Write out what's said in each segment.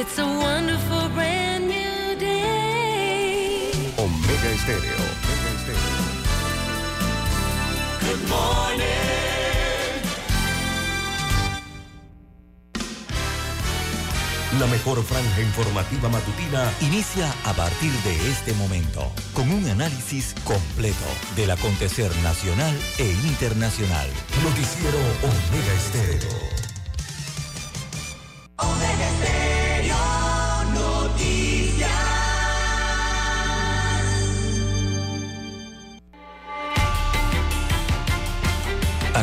It's a wonderful brand new day. Omega Estéreo. Omega Estéreo. Good morning. La mejor franja informativa matutina inicia a partir de este momento con un análisis completo del acontecer nacional e internacional. Noticiero Omega Estéreo.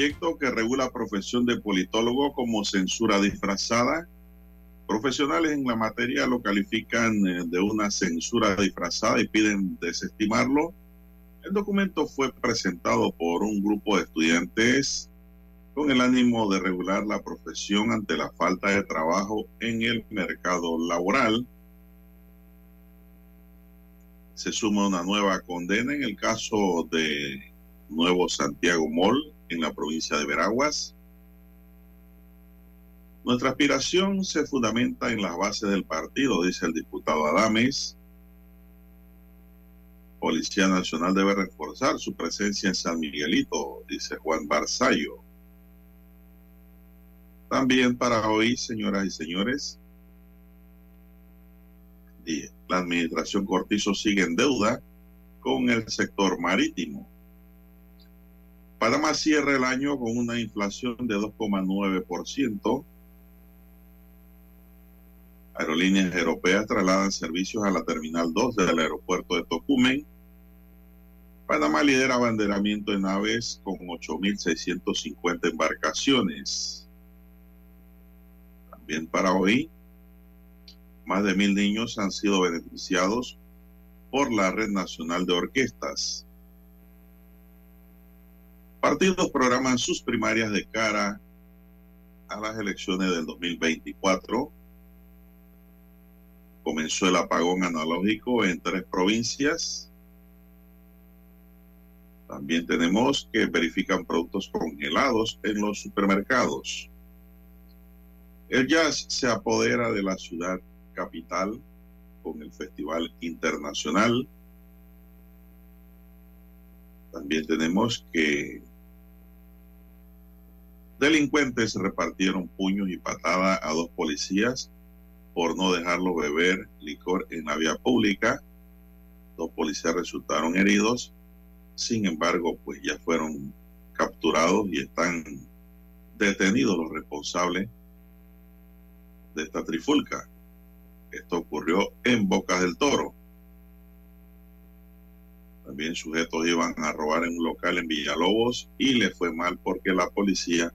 Proyecto que regula profesión de politólogo como censura disfrazada. Profesionales en la materia lo califican eh, de una censura disfrazada y piden desestimarlo. El documento fue presentado por un grupo de estudiantes con el ánimo de regular la profesión ante la falta de trabajo en el mercado laboral. Se suma una nueva condena en el caso de Nuevo Santiago Mall en la provincia de Veraguas. Nuestra aspiración se fundamenta en las bases del partido, dice el diputado Adames. Policía Nacional debe reforzar su presencia en San Miguelito, dice Juan Barzallo. También para hoy, señoras y señores, la administración Cortizo sigue en deuda con el sector marítimo. Panamá cierra el año con una inflación de 2,9%. Aerolíneas europeas trasladan servicios a la Terminal 2 del aeropuerto de Tocumen. Panamá lidera abanderamiento de naves con 8.650 embarcaciones. También para hoy, más de mil niños han sido beneficiados por la Red Nacional de Orquestas. Partidos programan sus primarias de cara a las elecciones del 2024. Comenzó el apagón analógico en tres provincias. También tenemos que verifican productos congelados en los supermercados. El jazz se apodera de la ciudad capital con el Festival Internacional. También tenemos que delincuentes repartieron puños y patadas a dos policías por no dejarlos beber licor en la vía pública. Dos policías resultaron heridos. Sin embargo, pues ya fueron capturados y están detenidos los responsables de esta trifulca. Esto ocurrió en Bocas del Toro. También sujetos iban a robar en un local en Villalobos y le fue mal porque la policía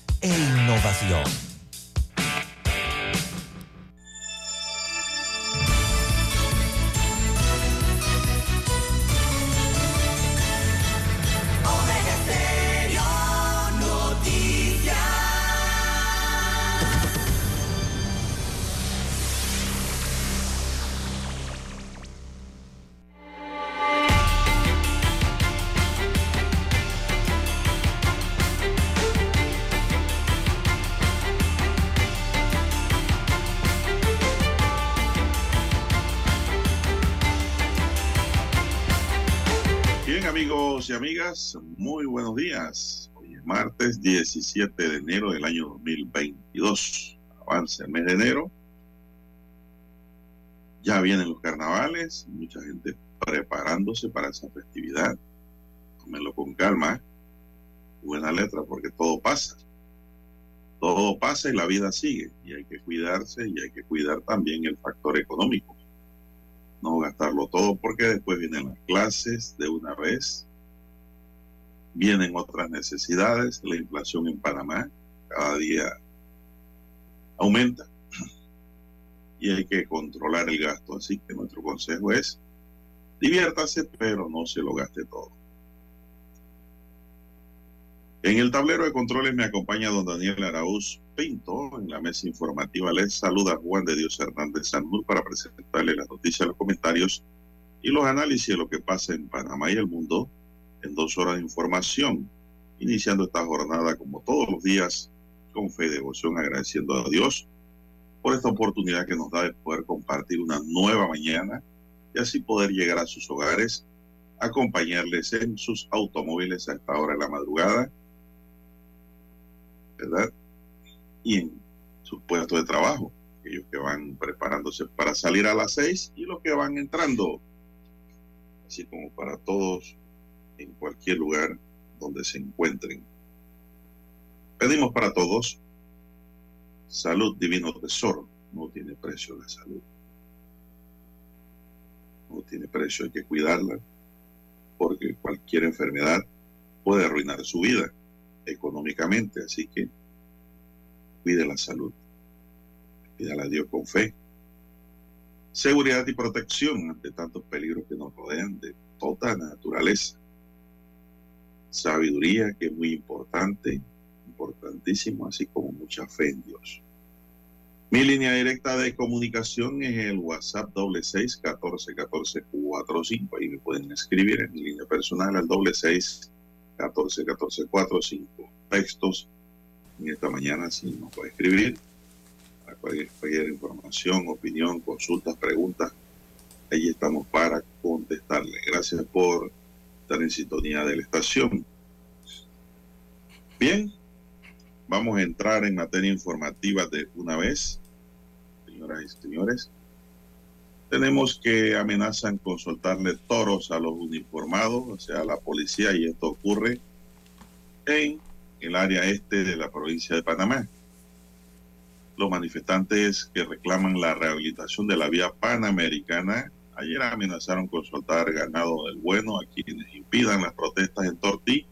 e innovación. Hoy es martes 17 de enero del año 2022. Avanza el mes de enero. Ya vienen los carnavales, mucha gente preparándose para esa festividad. Tómenlo con calma, buena letra, porque todo pasa. Todo pasa y la vida sigue. Y hay que cuidarse y hay que cuidar también el factor económico no gastarlo todo porque después vienen las clases de una vez, vienen otras necesidades, la inflación en Panamá cada día aumenta y hay que controlar el gasto, así que nuestro consejo es diviértase pero no se lo gaste todo. En el tablero de controles me acompaña don Daniel Araúz Pinto. En la mesa informativa les saluda Juan de Dios Hernández Sanur para presentarle las noticias, los comentarios y los análisis de lo que pasa en Panamá y el mundo en dos horas de información. Iniciando esta jornada como todos los días con fe y devoción, agradeciendo a Dios por esta oportunidad que nos da de poder compartir una nueva mañana y así poder llegar a sus hogares, acompañarles en sus automóviles a esta hora de la madrugada ¿verdad? Y en sus puestos de trabajo, aquellos que van preparándose para salir a las seis y los que van entrando, así como para todos en cualquier lugar donde se encuentren. Pedimos para todos salud divino tesoro, no tiene precio la salud. No tiene precio, hay que cuidarla, porque cualquier enfermedad puede arruinar su vida económicamente, así que cuide la salud, pídala a Dios con fe. Seguridad y protección ante tantos peligros que nos rodean de toda naturaleza. Sabiduría que es muy importante, importantísimo, así como mucha fe en Dios. Mi línea directa de comunicación es el WhatsApp doble seis catorce catorce cuatro cinco. Ahí me pueden escribir en mi línea personal al doble seis 14 14 4 5 textos en esta mañana si nos puede escribir para cualquier información, opinión, consultas, preguntas. Ahí estamos para contestarle. Gracias por en sintonía de la estación. Bien, vamos a entrar en materia informativa de una vez, señoras y señores. Tenemos que amenazan con soltarle toros a los uniformados, o sea, a la policía, y esto ocurre en el área este de la provincia de Panamá. Los manifestantes que reclaman la rehabilitación de la vía panamericana ayer amenazaron con soltar ganado del bueno a quienes impidan las protestas en Tortí.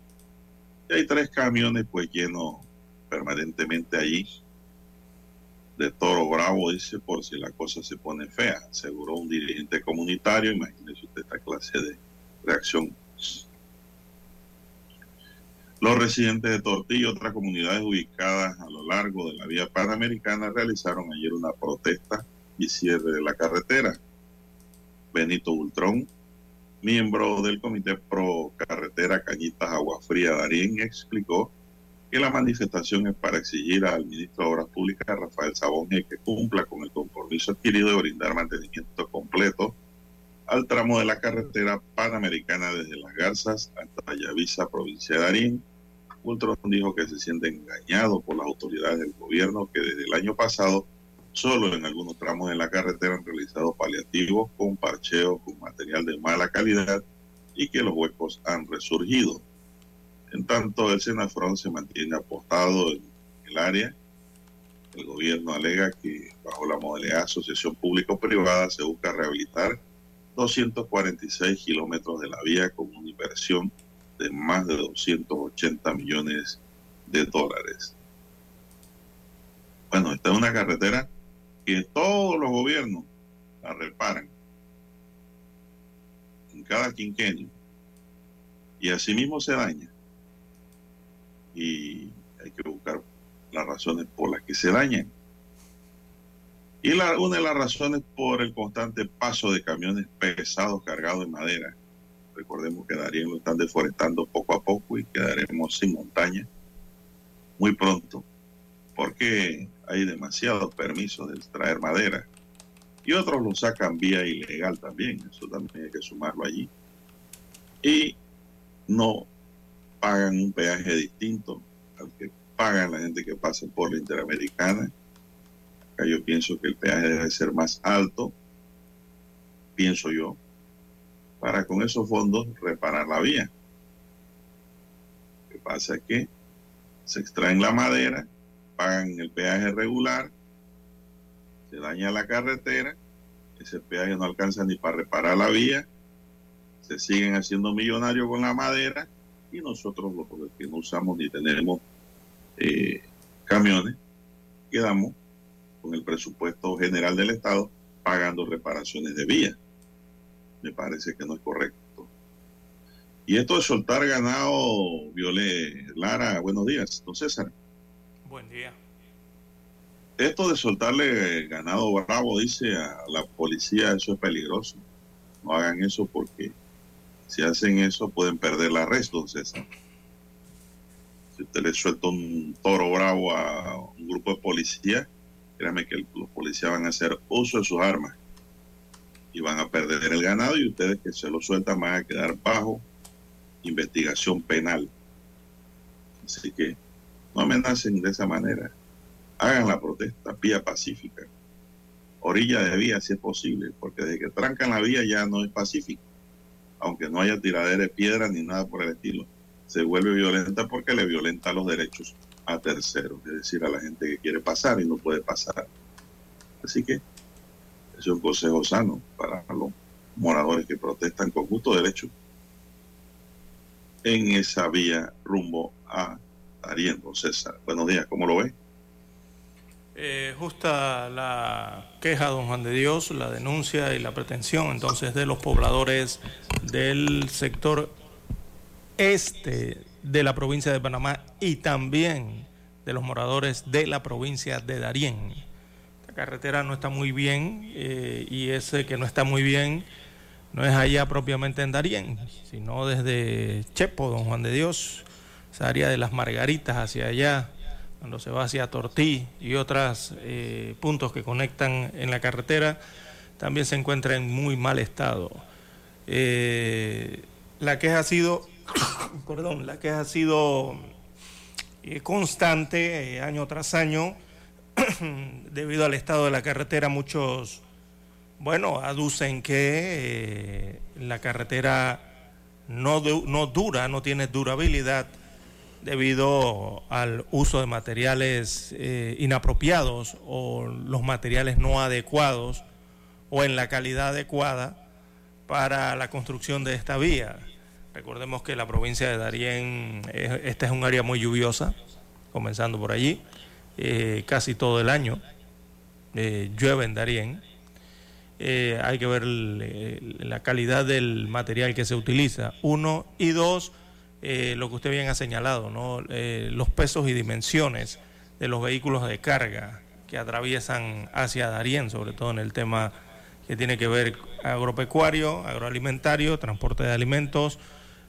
Y hay tres camiones pues llenos permanentemente allí de toro bravo, dice, por si la cosa se pone fea, aseguró un dirigente comunitario. Imagínese usted esta clase de reacción. Los residentes de Tortillo y otras comunidades ubicadas a lo largo de la vía panamericana realizaron ayer una protesta y cierre de la carretera. Benito Ultrón, miembro del Comité Pro Carretera Cañitas Agua Fría Darien, explicó que la manifestación es para exigir al ministro de Obras Públicas, Rafael Sabonge, que cumpla con el compromiso adquirido de brindar mantenimiento completo al tramo de la carretera panamericana desde Las Garzas hasta Yavisa, provincia de Darín. Ultron dijo que se siente engañado por las autoridades del gobierno que desde el año pasado solo en algunos tramos de la carretera han realizado paliativos con parcheo con material de mala calidad y que los huecos han resurgido. En tanto, el Senafrón se mantiene apostado en el área. El gobierno alega que bajo la modalidad asociación público-privada se busca rehabilitar 246 kilómetros de la vía con una inversión de más de 280 millones de dólares. Bueno, esta es una carretera que todos los gobiernos la reparan en cada quinquenio y asimismo se daña. Y hay que buscar las razones por las que se dañan. Y la, una de las razones por el constante paso de camiones pesados cargados de madera. Recordemos que Darien lo están deforestando poco a poco y quedaremos sin montaña muy pronto, porque hay demasiados permisos de extraer madera. Y otros lo sacan vía ilegal también, eso también hay que sumarlo allí. Y no pagan un peaje distinto al que pagan la gente que pasa por la Interamericana yo pienso que el peaje debe ser más alto, pienso yo, para con esos fondos reparar la vía. Lo que pasa es que se extraen la madera, pagan el peaje regular, se daña la carretera, ese peaje no alcanza ni para reparar la vía, se siguen haciendo millonarios con la madera y nosotros los que no usamos ni tenemos eh, camiones, quedamos con el presupuesto general del Estado pagando reparaciones de vía. Me parece que no es correcto. Y esto de soltar ganado, Violé Lara, buenos días, don César. Buen día. Esto de soltarle ganado bravo, dice a la policía, eso es peligroso. No hagan eso porque si hacen eso pueden perder la arresto, don. Si usted le suelta un toro bravo a un grupo de policía, créanme que los policías van a hacer uso de sus armas y van a perder el ganado y ustedes que se lo sueltan van a quedar bajo investigación penal. Así que no amenacen de esa manera. Hagan la protesta, vía pacífica. Orilla de vía si es posible, porque desde que trancan la vía ya no es pacífico. Aunque no haya tiradera de piedra ni nada por el estilo. Se vuelve violenta porque le violenta los derechos a terceros, es decir, a la gente que quiere pasar y no puede pasar. Así que es un consejo sano para los moradores que protestan con justo derecho en esa vía rumbo a Ariendo. César, buenos días, ¿cómo lo ve? Eh, justa la queja, don Juan de Dios, la denuncia y la pretensión entonces de los pobladores del sector este de la provincia de Panamá y también de los moradores de la provincia de Darién. La carretera no está muy bien eh, y ese que no está muy bien no es allá propiamente en Darién, sino desde Chepo, Don Juan de Dios, esa área de las Margaritas hacia allá, cuando se va hacia Tortí y otros eh, puntos que conectan en la carretera, también se encuentra en muy mal estado. Eh, la queja ha sido perdón, la que ha sido eh, constante año tras año debido al estado de la carretera. Muchos, bueno, aducen que la carretera no, no dura, no tiene durabilidad debido al uso de materiales inapropiados o los materiales no adecuados o en la calidad adecuada para la construcción de esta vía. Recordemos que la provincia de Darién, esta es un área muy lluviosa, comenzando por allí, eh, casi todo el año eh, llueve en Darién. Eh, hay que ver la calidad del material que se utiliza, uno, y dos, lo que usted bien ha señalado, ¿no? los pesos y dimensiones de los vehículos de carga que atraviesan hacia Darién, sobre todo en el tema que tiene que ver agropecuario, agroalimentario, transporte de alimentos,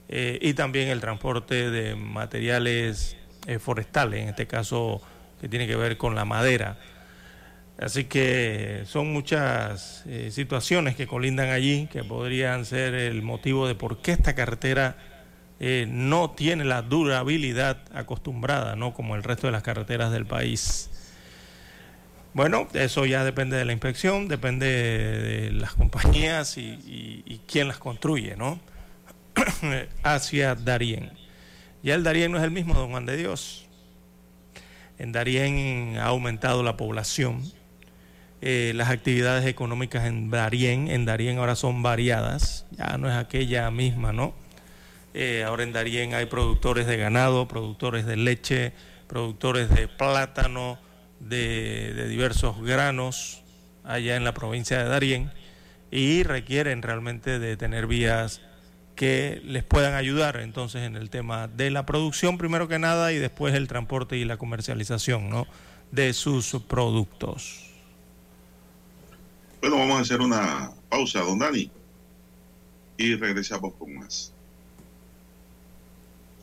eh, y también el transporte de materiales eh, forestales, en este caso que tiene que ver con la madera. Así que son muchas eh, situaciones que colindan allí que podrían ser el motivo de por qué esta carretera no tiene la durabilidad acostumbrada, no como el resto de las carreteras del país. Bueno, eso ya depende de la inspección, depende de las compañías y, quién las construye, ¿no? hacia Darién. Ya el Darién no es el mismo, don Juan de Dios. En Darién ha aumentado la población. Eh, las actividades económicas en Darien, en Darien ahora son variadas, ya no es aquella misma, ¿no? Eh, ahora en Darien hay productores de ganado, productores de leche, productores de plátano, de, diversos granos, allá en la provincia de Darien, y requieren realmente de tener vías que les puedan ayudar entonces en el tema de la producción primero que nada y después el transporte y la comercialización ¿no? de sus productos. Bueno, vamos a hacer una pausa, don Dani, y regresamos con más.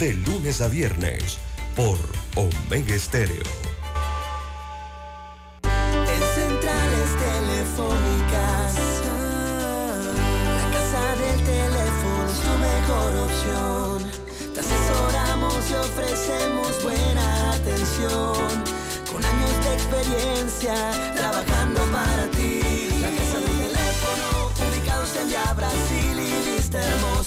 De lunes a viernes. Por Omega Estéreo. En centrales telefónicas, la casa del teléfono es tu mejor opción. Te asesoramos y ofrecemos buena atención. Con años de experiencia, trabajando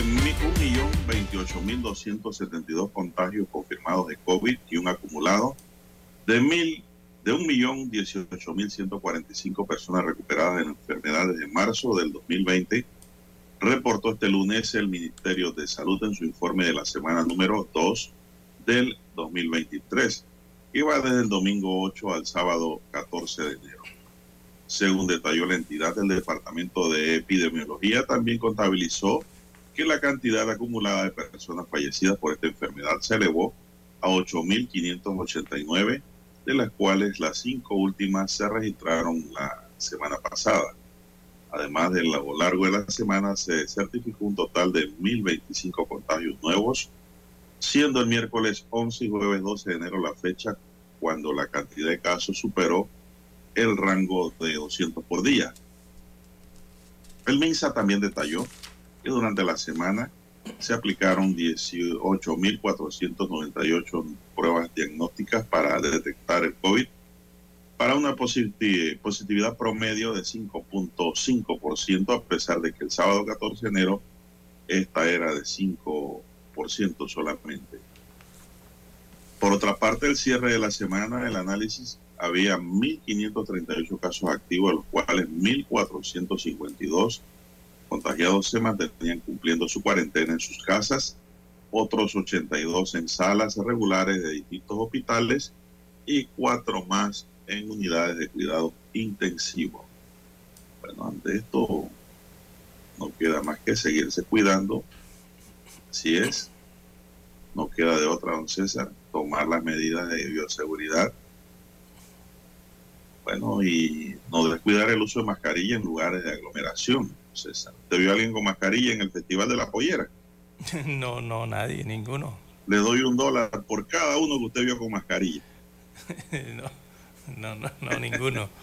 De 1.028.272 contagios confirmados de COVID y un acumulado de mil de 1.018.145 personas recuperadas de la enfermedad desde marzo del 2020, reportó este lunes el Ministerio de Salud en su informe de la semana número 2 del 2023, que va desde el domingo 8 al sábado 14 de enero. Según detalló la entidad, el Departamento de Epidemiología también contabilizó que la cantidad acumulada de personas fallecidas por esta enfermedad se elevó a 8.589, de las cuales las cinco últimas se registraron la semana pasada. Además, de lo largo de la semana se certificó un total de 1.025 contagios nuevos, siendo el miércoles 11 y jueves 12 de enero la fecha cuando la cantidad de casos superó el rango de 200 por día. El MINSA también detalló que durante la semana se aplicaron 18.498 pruebas diagnósticas para detectar el COVID para una positi- positividad promedio de 5.5%, a pesar de que el sábado 14 de enero esta era de 5% solamente. Por otra parte, el cierre de la semana, el análisis, había 1.538 casos activos, de los cuales 1.452 contagiados se mantenían cumpliendo su cuarentena en sus casas, otros 82 en salas regulares de distintos hospitales y cuatro más en unidades de cuidado intensivo. Bueno, ante esto no queda más que seguirse cuidando. Si es, no queda de otra, don César, tomar las medidas de bioseguridad. Bueno, y no descuidar el uso de mascarilla en lugares de aglomeración. César, ¿te vio alguien con mascarilla en el Festival de la Pollera? No, no, nadie, ninguno. Le doy un dólar por cada uno que usted vio con mascarilla. no, no, no, ninguno.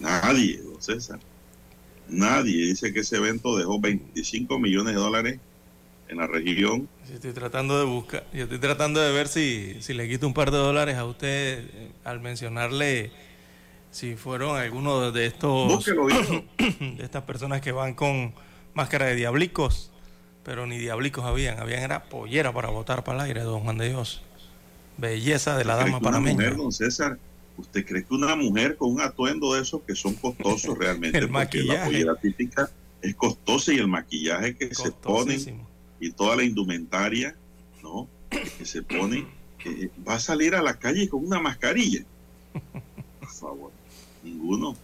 Nadie, don César. Nadie dice que ese evento dejó 25 millones de dólares en la región. estoy tratando de buscar, yo estoy tratando de ver si, si le quito un par de dólares a usted eh, al mencionarle si fueron algunos de estos de estas personas que van con máscara de diablicos, pero ni diablicos habían, habían era pollera para votar para el aire, don Juan de Dios. Belleza de la dama para mí. don César, ¿usted cree que una mujer con un atuendo de esos que son costosos realmente? el maquillaje. La pollera típica es costosa y el maquillaje que se pone y toda la indumentaria, ¿no? Que se pone, que va a salir a la calle con una mascarilla. Por favor, ninguno.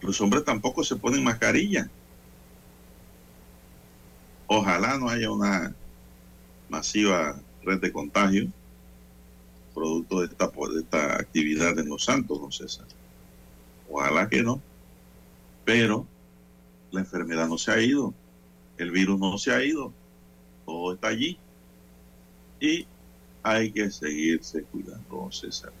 Los hombres tampoco se ponen mascarilla. Ojalá no haya una masiva red de contagio producto de esta, de esta actividad en Los Santos, don César. Ojalá que no. Pero la enfermedad no se ha ido el virus no se ha ido, todo está allí. Y hay que seguirse cuidando, César.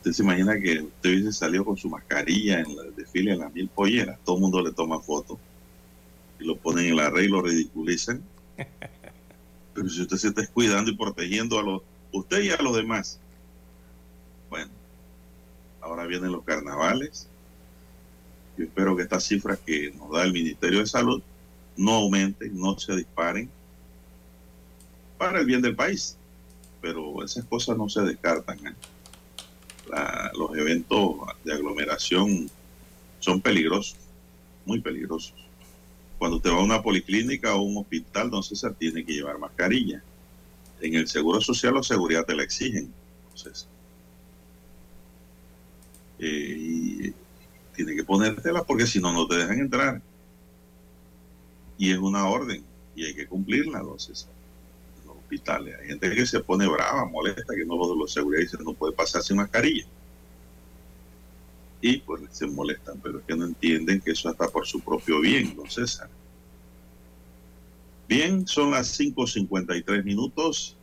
Usted se imagina que usted hubiese salido con su mascarilla en el desfile en las mil polleras, todo el mundo le toma fotos y lo ponen en la red y lo ridiculizan. Pero si usted se está cuidando y protegiendo a los, usted y a los demás, bueno, ahora vienen los carnavales. Yo espero que estas cifras que nos da el Ministerio de Salud no aumenten, no se disparen para el bien del país. Pero esas cosas no se descartan. ¿eh? Los eventos de aglomeración son peligrosos, muy peligrosos. Cuando usted va a una policlínica o un hospital, don César tiene que llevar mascarilla. En el Seguro Social o Seguridad te la exigen, entonces eh, y tiene que ponértela porque si no, no te dejan entrar y es una orden y hay que cumplirla, en los Hay gente que se pone brava, molesta, que no los los seguridad dicen no puede pasar sin mascarilla. Y pues se molestan, pero es que no entienden que eso está por su propio bien, don César. Bien, son las 5.53 minutos.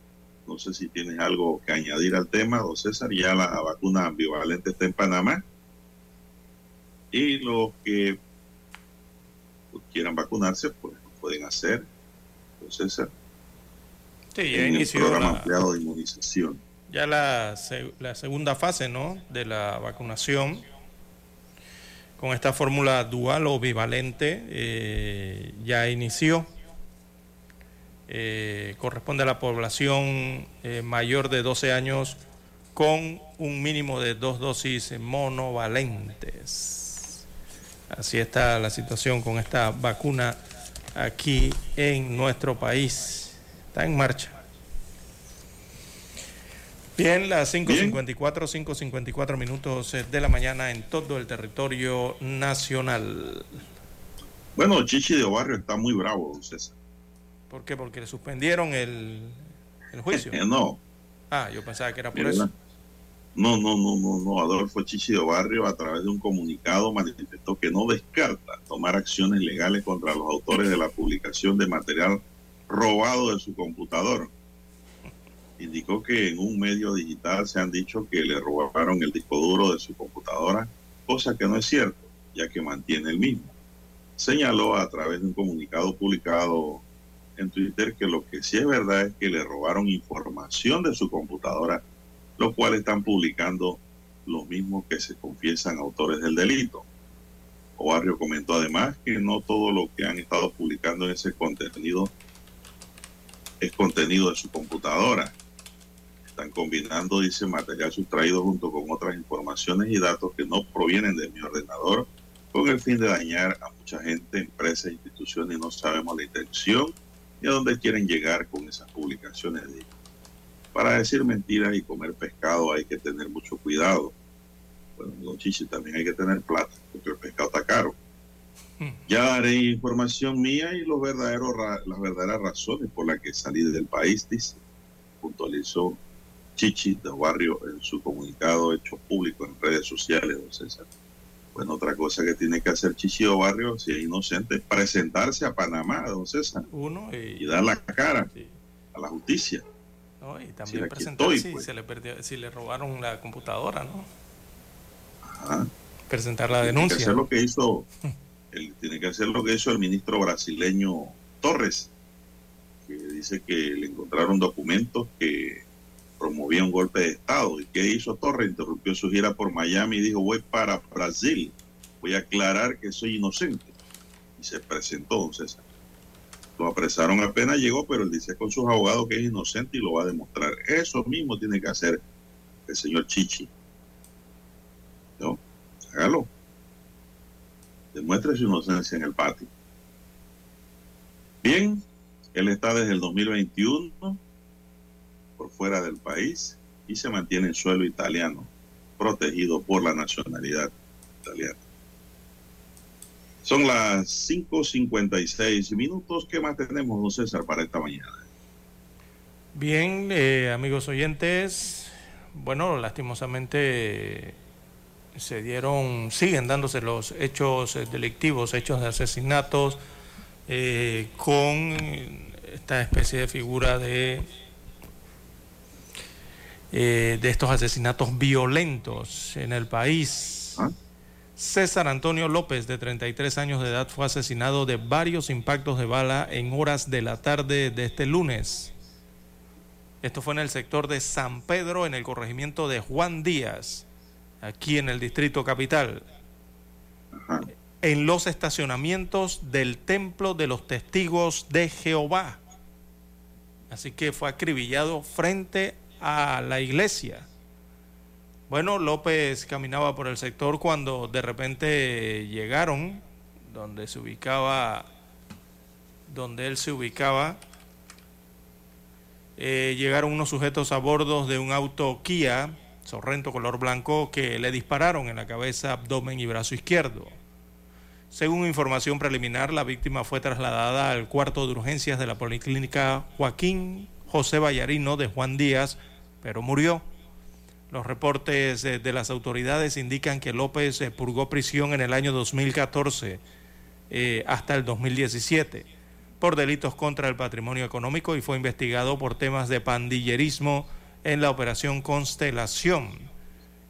No sé si tienes algo que añadir al tema, don César. Ya la vacuna ambivalente está en Panamá. Y los que quieran vacunarse, pues lo pueden hacer. Entonces, sí, ya inició programa ampliado de inmunización. Ya la, la segunda fase, ¿no? De la vacunación con esta fórmula dual o bivalente eh, ya inició. Eh, corresponde a la población eh, mayor de 12 años con un mínimo de dos dosis monovalentes. Así está la situación con esta vacuna aquí en nuestro país. Está en marcha. Bien, las 5.54, 5.54 minutos de la mañana en todo el territorio nacional. Bueno, Chichi de Barrio está muy bravo, César. ¿Por qué? Porque le suspendieron el, el juicio. no. Ah, yo pensaba que era por eso. No, no, no, no, no. Adolfo Chichido Barrio, a través de un comunicado, manifestó que no descarta tomar acciones legales contra los autores de la publicación de material robado de su computador. Indicó que en un medio digital se han dicho que le robaron el disco duro de su computadora, cosa que no es cierto, ya que mantiene el mismo. Señaló a través de un comunicado publicado en Twitter que lo que sí es verdad es que le robaron información de su computadora los cuales están publicando los mismos que se confiesan autores del delito. Obarrio comentó además que no todo lo que han estado publicando en ese contenido es contenido de su computadora. Están combinando, dice, material sustraído junto con otras informaciones y datos que no provienen de mi ordenador con el fin de dañar a mucha gente, empresas, instituciones y no sabemos la intención y a dónde quieren llegar con esas publicaciones. Para decir mentiras y comer pescado hay que tener mucho cuidado. Bueno, los chichis también hay que tener plata, porque el pescado está caro. Ya daré información mía y los verdaderos, las verdaderas razones por las que salí del país, dice, puntualizó Chichi de Barrio en su comunicado hecho público en redes sociales, don César. Bueno, otra cosa que tiene que hacer Chichi de Barrio, si es inocente, es presentarse a Panamá, don César. Uno y, dar la cara a la justicia. No, y también presentarse pues. si, le si le robaron la computadora, ¿no? Ajá. Presentar la denuncia. Que hacer lo que hizo, el, tiene que hacer lo que hizo el ministro brasileño Torres, que dice que le encontraron documentos que promovía un golpe de Estado. ¿Y qué hizo Torres? Interrumpió su gira por Miami y dijo, voy para Brasil, voy a aclarar que soy inocente. Y se presentó, don César. Lo apresaron apenas llegó, pero él dice con sus abogados que es inocente y lo va a demostrar. Eso mismo tiene que hacer el señor Chichi. ¿No? Hágalo. Demuestre su inocencia en el patio. Bien, él está desde el 2021 por fuera del país y se mantiene en suelo italiano, protegido por la nacionalidad italiana. Son las 5.56 minutos. ¿Qué más tenemos, don César, para esta mañana? Bien, eh, amigos oyentes, bueno, lastimosamente se dieron, siguen dándose los hechos delictivos, hechos de asesinatos, eh, con esta especie de figura de eh, de estos asesinatos violentos en el país. Ah. César Antonio López, de 33 años de edad, fue asesinado de varios impactos de bala en horas de la tarde de este lunes. Esto fue en el sector de San Pedro, en el corregimiento de Juan Díaz, aquí en el Distrito Capital, en los estacionamientos del Templo de los Testigos de Jehová. Así que fue acribillado frente a la iglesia. Bueno, López caminaba por el sector cuando de repente llegaron donde se ubicaba, donde él se ubicaba, eh, llegaron unos sujetos a bordo de un auto Kia, Sorrento color blanco, que le dispararon en la cabeza, abdomen y brazo izquierdo. Según información preliminar, la víctima fue trasladada al cuarto de urgencias de la Policlínica Joaquín José Vallarino de Juan Díaz, pero murió. Los reportes de, las autoridades indican que López eh, purgó prisión en el año 2014 eh, hasta el 2017 por delitos contra el patrimonio económico y fue investigado por temas de pandillerismo en la operación Constelación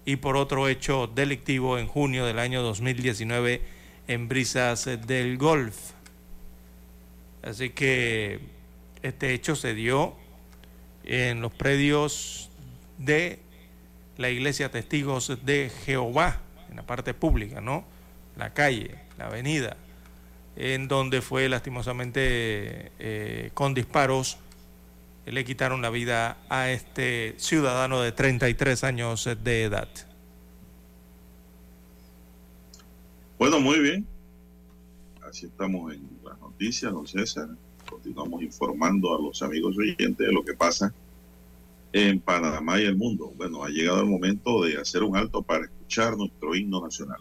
y por otro hecho delictivo en junio del año 2019 en Brisas del Golf. Así que este hecho se dio en los predios de la iglesia Testigos de Jehová, en la parte pública, ¿no? La calle, la avenida, en donde fue lastimosamente eh, con disparos le quitaron la vida a este ciudadano de 33 años de edad. Bueno, muy bien. Así estamos en las noticias, don César continuamos informando a los amigos oyentes de lo que pasa en Panamá y el mundo. Bueno, ha llegado el momento de hacer un alto para escuchar nuestro himno nacional.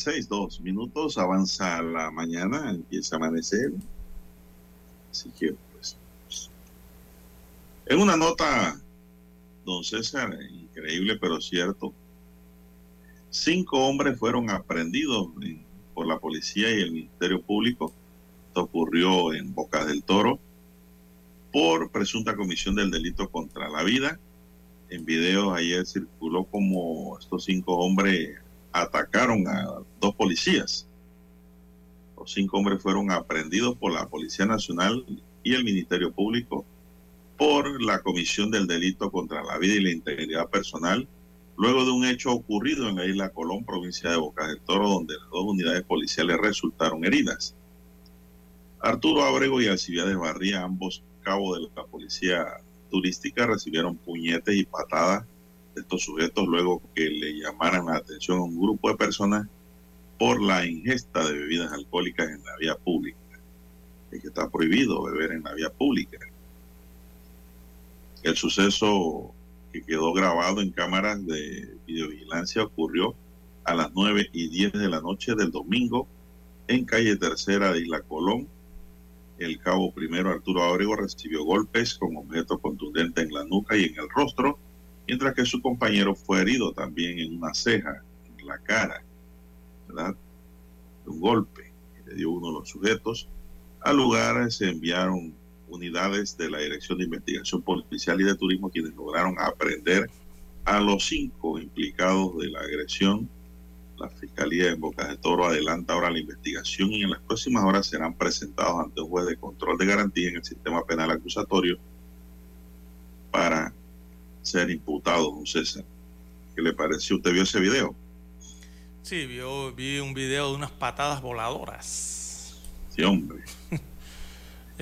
6, 2 minutos, avanza la mañana, empieza a amanecer. Así que, pues. En una nota, don César, increíble pero cierto, cinco hombres fueron aprendidos por la policía y el Ministerio Público. Esto ocurrió en Bocas del Toro por presunta comisión del delito contra la vida. En videos ayer circuló como estos cinco hombres atacaron a dos policías. Los cinco hombres fueron aprendidos por la Policía Nacional y el Ministerio Público por la comisión del delito contra la vida y la integridad personal, luego de un hecho ocurrido en la isla Colón, provincia de Bocas del Toro, donde las dos unidades policiales resultaron heridas. Arturo Abrego y Alcibiades Barría, ambos cabos de la policía turística recibieron puñetes y patadas estos sujetos luego que le llamaran la atención a un grupo de personas por la ingesta de bebidas alcohólicas en la vía pública. Es que está prohibido beber en la vía pública. El suceso que quedó grabado en cámaras de videovigilancia ocurrió a las 9 y 10 de la noche del domingo en calle Tercera de Isla Colón, el cabo primero Arturo Abrego recibió golpes con objeto contundente en la nuca y en el rostro, mientras que su compañero fue herido también en una ceja, en la cara, ¿verdad? Un golpe que le dio uno de los sujetos. Al lugar se enviaron unidades de la Dirección de Investigación Policial y de Turismo quienes lograron aprender a los cinco implicados de la agresión la Fiscalía en Bocas de Toro adelanta ahora la investigación y en las próximas horas serán presentados ante un juez de control de garantía en el sistema penal acusatorio para ser imputados, don César. ¿Qué le pareció? ¿Usted vio ese video? Sí, vio, vi un video de unas patadas voladoras. Sí, hombre.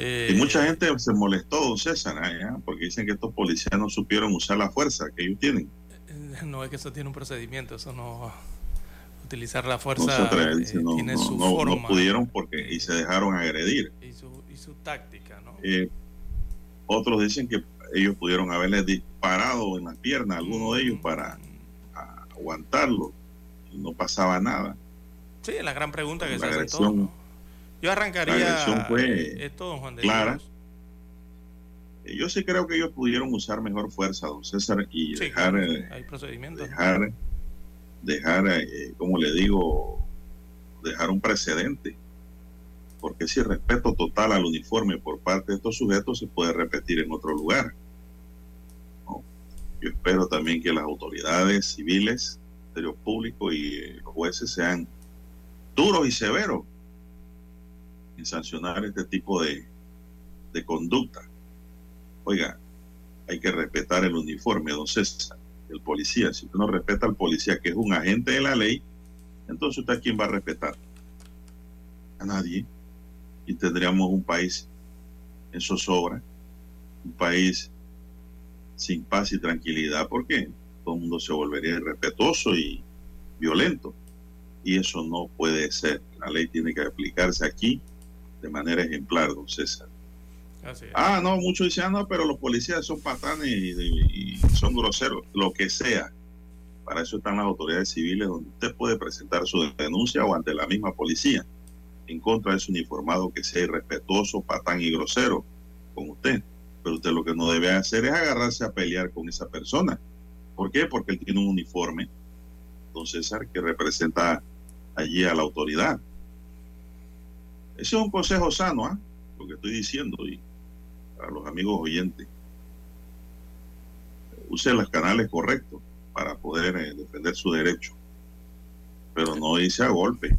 Eh, Y mucha gente se molestó, don César, ¿eh? porque dicen que estos policías no supieron usar la fuerza que ellos tienen. eh, No es que eso tiene un procedimiento, eso no. Utilizar la No, fuerza eh, dice, no, tiene no, su no- no forma pudieron porque y se dejaron agredir. y su, y su táctica, ¿no? Eh, otros dicen que ellos pudieron haberles disparado en las piernas a alguno de ellos para aguantarlo y no pasaba nada. Sí, la gran pregunta que La se hace agresión-. Yo arrancaría la fue esto, don Juan de clara. Dios. Eh, Yo sí creo que ellos pudieron usar mejor fuerza, don César, y Sí, dejar, eh, hay procedimientos. dejar, dejar, eh, como le digo, dejar un precedente. Porque si respeto total al uniforme por parte de estos sujetos se puede repetir en otro lugar. Yo espero también que las autoridades civiles, Ministerio Público y eh, los jueces sean duros y severos en sancionar este tipo de, de conducta. Oiga, hay que respetar el uniforme, don César, el policía. Si usted no respeta al policía, que es un agente de la ley, entonces usted a quién va a respetar? A nadie. Y tendríamos un país en zozobra, un país sin paz y tranquilidad, porque todo el mundo se volvería irrespetuoso y violento. Y eso no puede ser. La ley tiene que aplicarse aquí de manera ejemplar, don César. Así es. Ah, no, muchos dicen, ah, no, pero los policías son patanes y, y- y son groseros, lo que sea. Para eso están las autoridades civiles donde usted puede presentar su denuncia o ante la misma policía en contra de ese uniformado que sea irrespetuoso, patán y grosero con usted. Pero usted lo que no debe hacer es agarrarse a pelear con esa persona. ¿Por qué? Porque él tiene un uniforme, don César, que representa allí a la autoridad. Ese es un consejo sano, ¿ah? Lo que estoy diciendo y para los amigos oyentes. Use los canales correctos para poder eh, defender su derecho. Pero no dice a golpe.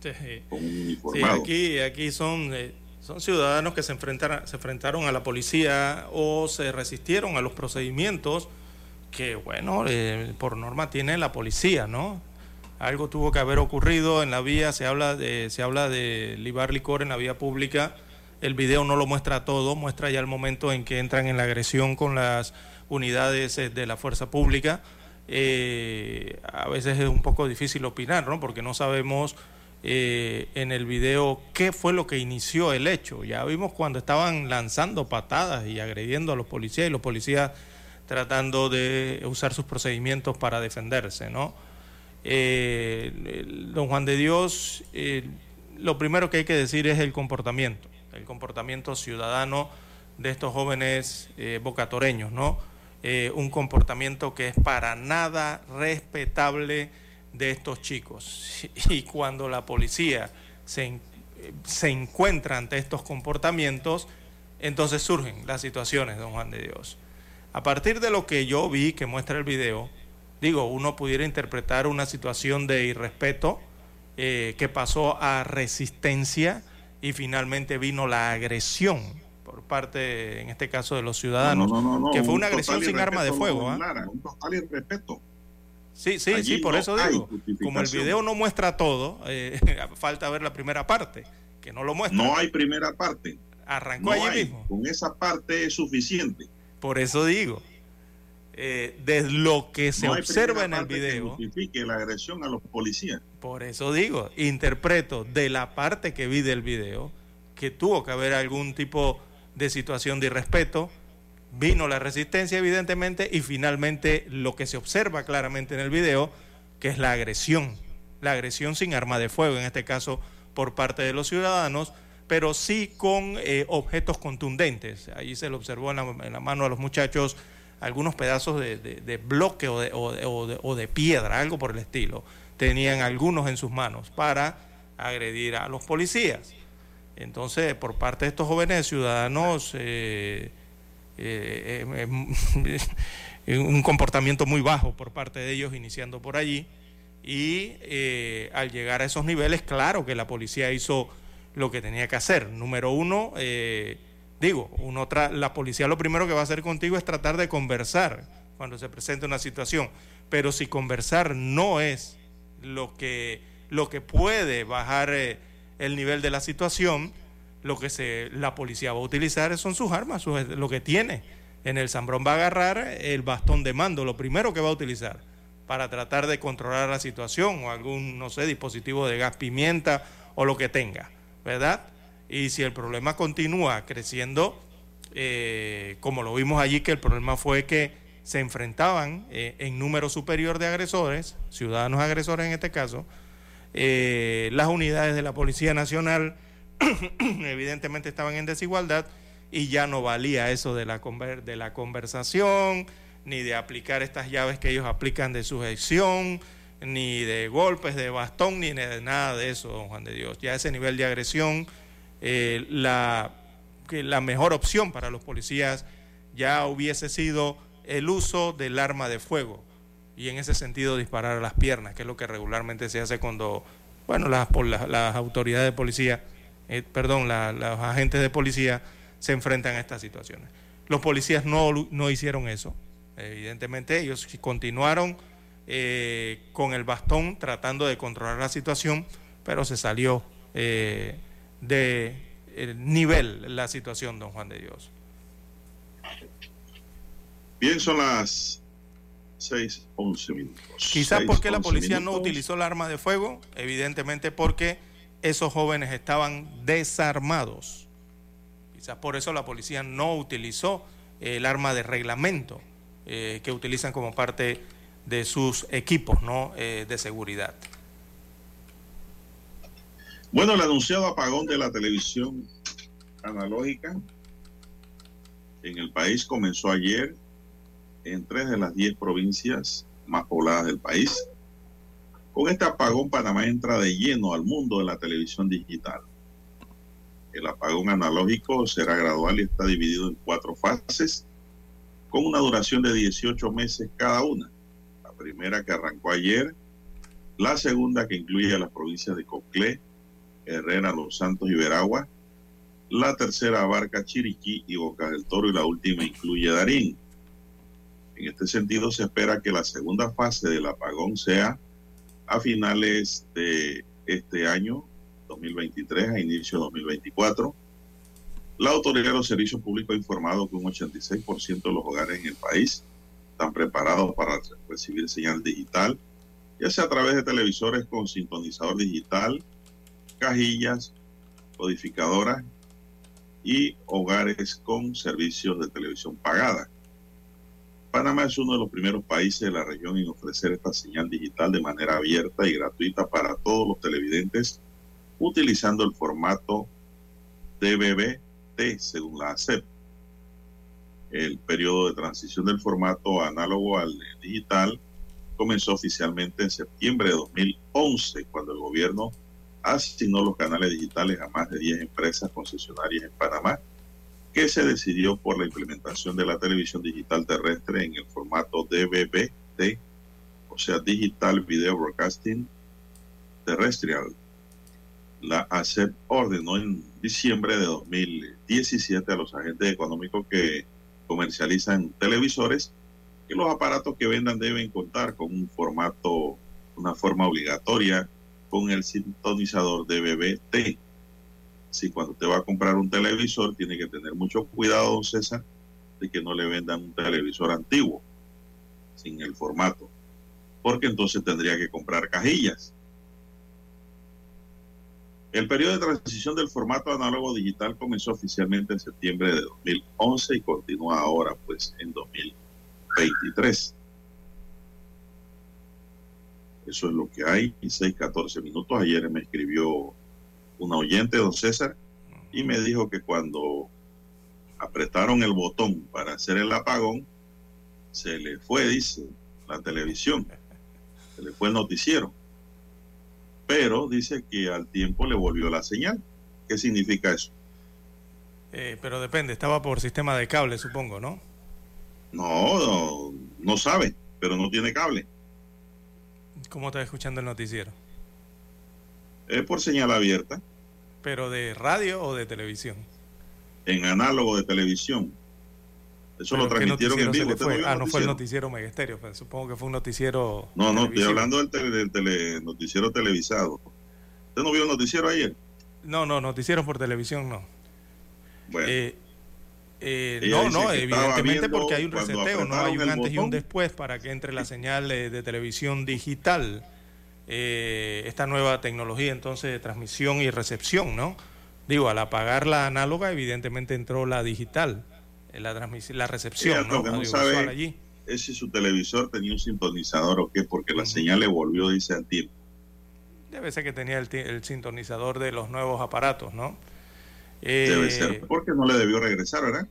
Sí. aquí, aquí son, eh, son ciudadanos que se, enfrentaron, se enfrentaron a la policía o se resistieron a los procedimientos que, bueno, eh, por norma tiene la policía, ¿no? Algo tuvo que haber ocurrido en la vía, se habla de, se habla de libar licor en la vía pública. El video no lo muestra todo, muestra ya el momento en que entran en la agresión con las unidades eh, de la fuerza pública. Eh, a veces es un poco difícil opinar, ¿no? Porque no sabemos eh, en el video qué fue lo que inició el hecho. Ya vimos cuando estaban lanzando patadas y agrediendo a los policías y los policías tratando de usar sus procedimientos para defenderse, ¿no? Eh, don Juan de Dios, eh, lo primero que hay que decir es el comportamiento, el comportamiento ciudadano de estos jóvenes bocatoreños, ¿no? un comportamiento que es para nada respetable de estos chicos. Y cuando la policía se, se encuentra ante estos comportamientos, entonces surgen las situaciones, don Juan de Dios. A partir de lo que yo vi que muestra el video, digo, uno pudiera interpretar una situación de irrespeto eh, que pasó a resistencia y finalmente vino la agresión por parte, en este caso, de los ciudadanos, que fue una agresión sin arma de fuego. ¿ah? Un total irrespeto. Sí, sí, sí, por eso digo, como el video no muestra todo, eh, falta ver la primera parte, que no lo muestra. No hay primera parte. Arrancó allí mismo. Con esa parte es suficiente. Por eso digo, eh, de lo que se observa en el video. Que la agresión a los policías. Por eso digo, interpreto de la parte que vi del video que tuvo que haber algún tipo de situación de irrespeto. Vino la resistencia, evidentemente, y finalmente lo que se observa claramente en el video, que es la agresión. La agresión sin arma de fuego, en este caso por parte de los ciudadanos, pero sí con eh, objetos contundentes. Ahí se lo observó en la mano a los muchachos algunos pedazos de, bloque o de, piedra, algo por el estilo. Tenían algunos en sus manos para agredir a los policías. Entonces, por parte de estos jóvenes ciudadanos, eh, un comportamiento muy bajo por parte de ellos, iniciando por allí. Y eh, al llegar a esos niveles, claro que la policía hizo lo que tenía que hacer. Número uno, Digo, uno la policía lo primero que va a hacer contigo es tratar de conversar cuando se presenta una situación, pero si conversar no es lo que, lo que puede bajar eh, el nivel de la situación, lo que se, la policía va a utilizar son sus armas, lo que tiene. En el Zambrón va a agarrar el bastón de mando, lo primero que va a utilizar para tratar de controlar la situación o algún, no sé, dispositivo de gas pimienta o lo que tenga, ¿verdad? Y si el problema continúa creciendo, eh, como lo vimos allí, que el problema fue que se enfrentaban eh, en número superior de agresores, ciudadanos agresores en este caso, eh, las unidades de la Policía Nacional evidentemente estaban en desigualdad y ya no valía eso de la, de la conversación, ni de aplicar estas llaves que ellos aplican de sujeción, ni de golpes de bastón, ni de nada de eso, don Juan de Dios. Ya ese nivel de agresión eh, la, que la mejor opción para los policías ya hubiese sido el uso del arma de fuego y en ese sentido disparar a las piernas, que es lo que regularmente se hace cuando, bueno, las, las, autoridades de policía, eh, perdón, los agentes de policía se enfrentan a estas situaciones. Los policías no, no hicieron eso, evidentemente ellos continuaron eh, con el bastón tratando de controlar la situación, pero se salió de el nivel la situación, don Juan de Dios. Bien, son las 6, 11 minutos. Quizás porque la policía no utilizó el arma de fuego, evidentemente porque esos jóvenes estaban desarmados. Quizás por eso la policía no utilizó el arma de reglamento eh, que utilizan como parte de sus equipos ¿no? Eh, de seguridad. Bueno, el anunciado apagón de la televisión analógica en el país comenzó ayer en tres de las diez provincias más pobladas del país. Con este apagón, Panamá entra de lleno al mundo de la televisión digital. El apagón analógico será gradual y está dividido en cuatro fases, con una duración de 18 meses cada una. primera que arrancó ayer, la segunda que incluye a las provincias de Coclé, Herrera, Los Santos y Veragua, la tercera abarca Chiriquí y Boca del Toro y la última incluye Darín. En este sentido, se espera que la segunda fase del apagón sea a finales de este año 2023 a inicio de 2024. La Autoridad de los Servicios Públicos ha informado que un 86% de los hogares en el país están preparados para recibir señal digital, ya sea a través de televisores con sintonizador digital, cajillas, codificadoras y hogares con servicios de televisión pagada. Panamá es uno de los primeros países de la región en ofrecer esta señal digital de manera abierta y gratuita para todos los televidentes utilizando el formato DBBT según la ACEP. El periodo de transición del formato análogo al digital comenzó oficialmente en septiembre de 2011, cuando el gobierno asignó los canales digitales a más de 10 empresas concesionarias en Panamá, que se decidió por la implementación de la televisión digital terrestre en el formato DVB-T, o sea, Digital Video Broadcasting Terrestrial. La ACEP ordenó en diciembre de 2017 a los agentes económicos que comercializan televisores que los aparatos que vendan deben contar con un formato, una forma obligatoria con el sintonizador de BBT. Si cuando te va a comprar un televisor, tiene que tener mucho cuidado, don César, de que no le vendan un televisor antiguo, sin el formato, porque entonces tendría que comprar cajillas. El periodo de transición del formato análogo digital comenzó oficialmente en septiembre de 2011 y continúa ahora, pues, en 2023. Eso es lo que hay. Y 6, 14 minutos. Ayer me escribió un oyente, don César, y me dijo que cuando apretaron el botón para hacer el apagón, se le fue, dice, la televisión. Se le fue el noticiero. Pero dice que al tiempo le volvió la señal. ¿Qué significa eso? Eh, pero depende, estaba por sistema de cable, supongo, ¿no? No, no, no sabe, pero no tiene cable. ¿Cómo estás escuchando el noticiero? Es por señal abierta. ¿Pero de radio o de televisión? En análogo de televisión. Eso lo transmitieron en vivo. Fue? Ah, no fue el noticiero Megesterio, pues, supongo que fue un noticiero. No, no, estoy hablando del, tele, del tele, noticiero televisado. ¿Usted no vio el noticiero ayer? No, no, noticiero por televisión no. Bueno. Eh, eh, no, no, evidentemente porque hay un reseteo, no hay un antes y un después para que entre la señal de, de televisión digital, eh, esta nueva tecnología entonces de transmisión y recepción, ¿no? Digo, al apagar la análoga, evidentemente entró la digital, eh, la, la recepción, ¿no? Lo que no sabe allí. es si su televisor tenía un sintonizador o qué, porque la señal le volvió, dice tiempo. Debe ser que tenía el, el sintonizador de los nuevos aparatos, ¿no? Debe ser, porque no le debió regresar, ¿verdad?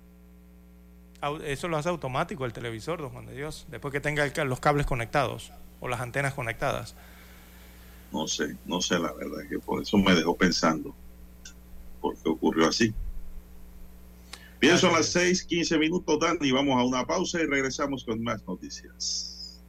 Eso lo hace automático el televisor, don Juan de Dios, después que tenga los cables conectados o las antenas conectadas. No sé, no sé la verdad, que por eso me dejó pensando, porque ocurrió así. Bien, son las 6, 15 minutos, Dani, vamos a una pausa y regresamos con más noticias.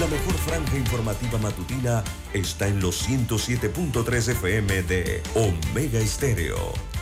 La mejor franja informativa matutina está en los 107.3 FM de Omega Estéreo.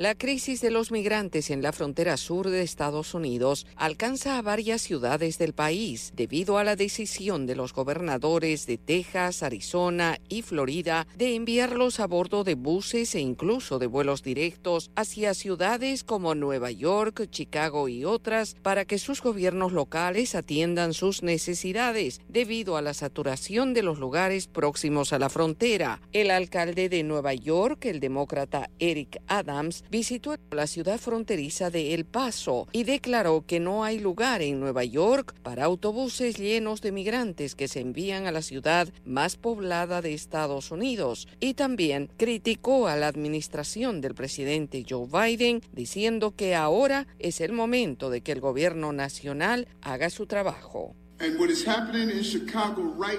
La crisis de los migrantes en la frontera sur de Estados Unidos alcanza a varias ciudades del país debido a la decisión de los gobernadores de Texas, Arizona y Florida de enviarlos a bordo de buses e incluso de vuelos directos hacia ciudades como Nueva York, Chicago y otras para que sus gobiernos locales atiendan sus necesidades debido a la saturación de los lugares próximos a la frontera. El alcalde de Nueva York, el demócrata Eric Adams, visitó la ciudad fronteriza de El Paso y declaró que no hay lugar en Nueva York para autobuses llenos de migrantes que se envían a la ciudad más poblada de Estados Unidos. Y también criticó a la administración del presidente Joe Biden diciendo que ahora es el momento de que el gobierno nacional haga su trabajo.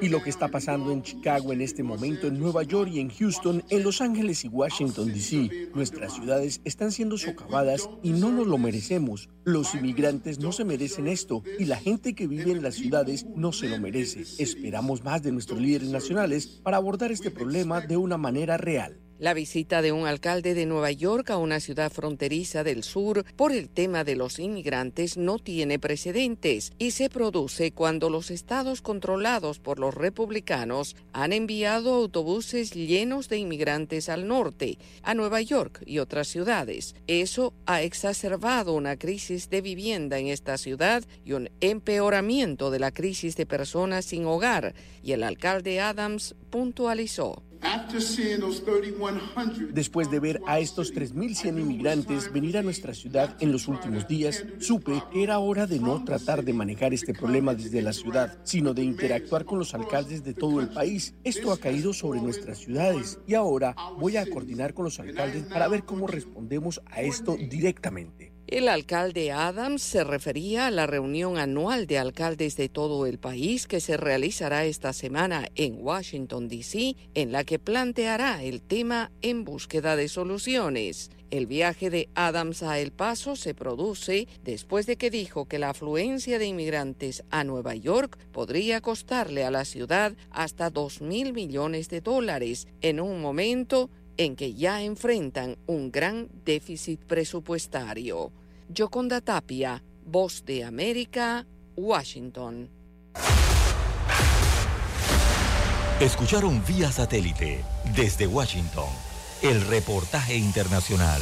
Y lo que está pasando en Chicago en este momento, en Nueva York y en Houston, en Los Ángeles y Washington, D.C. Nuestras ciudades están siendo socavadas y no nos lo merecemos. Los inmigrantes no se merecen esto y la gente que vive en las ciudades no se lo merece. Esperamos más de nuestros líderes nacionales para abordar este problema de una manera real. La visita de un alcalde de Nueva York a una ciudad fronteriza del sur por el tema de los inmigrantes no tiene precedentes y se produce cuando los estados controlados por los republicanos han enviado autobuses llenos de inmigrantes al norte, a Nueva York y otras ciudades. Eso ha exacerbado una crisis de vivienda en esta ciudad y un empeoramiento de la crisis de personas sin hogar, y el alcalde Adams puntualizó. Después de ver a estos 3.100 inmigrantes venir a nuestra ciudad en los últimos días, supe que era hora de no tratar de manejar este problema desde la ciudad, sino de interactuar con los alcaldes de todo el país. Esto ha caído sobre nuestras ciudades y ahora voy a coordinar con los alcaldes para ver cómo respondemos a esto directamente. El alcalde Adams se refería a la reunión anual de alcaldes de todo el país que se realizará esta semana en Washington, D.C., en la que planteará el tema en búsqueda de soluciones. El viaje de Adams a El Paso se produce después de que dijo que la afluencia de inmigrantes a Nueva York podría costarle a la ciudad hasta 2 mil millones de dólares en un momento en que ya enfrentan un gran déficit presupuestario. Yoconda Tapia, Voz de América, Washington. Escucharon vía satélite desde Washington el reportaje internacional.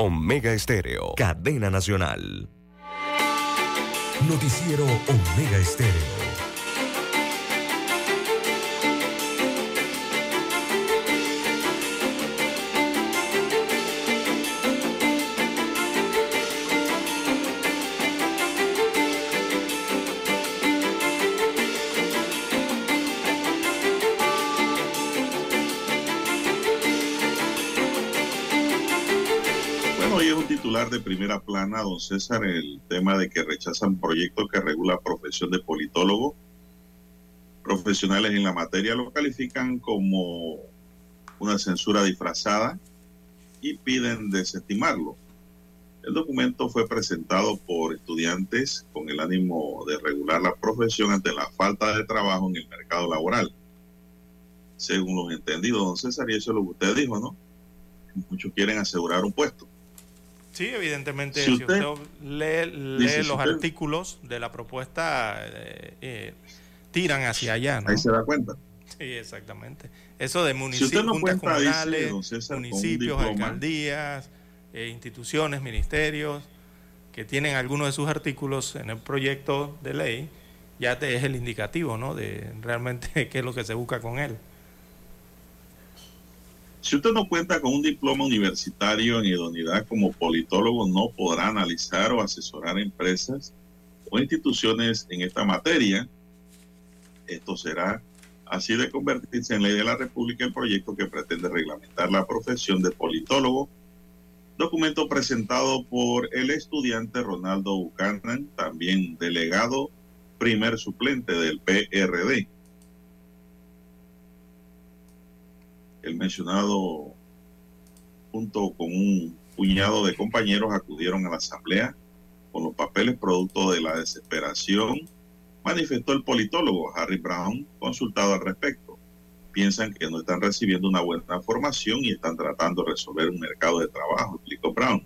Omega Estéreo, cadena nacional. Noticiero Omega Estéreo. Primera plana, don César, el tema de que rechazan proyectos que regula profesión de politólogo. Profesionales en la materia lo califican como una censura disfrazada y piden desestimarlo. El documento fue presentado por estudiantes con el ánimo de regular la profesión ante la falta de trabajo en el mercado laboral. Según los entendidos, don César, y eso es lo que usted dijo, ¿no? Muchos quieren asegurar un puesto. Sí, evidentemente, si usted, lee, los artículos de la propuesta, eh, eh, tiran hacia allá. Ahí se da cuenta. Sí, exactamente. Eso de municipios, comunales, municipios, alcaldías, eh, instituciones, ministerios, que tienen algunos de sus artículos en el proyecto de ley, ya te es el indicativo, ¿no? De realmente qué es lo que se busca con él. Si usted no cuenta con un diploma universitario en idoneidad como politólogo, no podrá analizar o asesorar empresas o instituciones en esta materia. Esto será así de convertirse en ley de la República el proyecto que pretende reglamentar la profesión de politólogo, documento presentado por el estudiante Ronaldo Buchanan, también delegado primer suplente del PRD. El mencionado, junto con un puñado de compañeros, acudieron a la asamblea con los papeles producto de la desesperación, manifestó el politólogo Harry Brown, consultado al respecto. Piensan que no están recibiendo una buena formación y están tratando de resolver un mercado de trabajo, explicó Brown.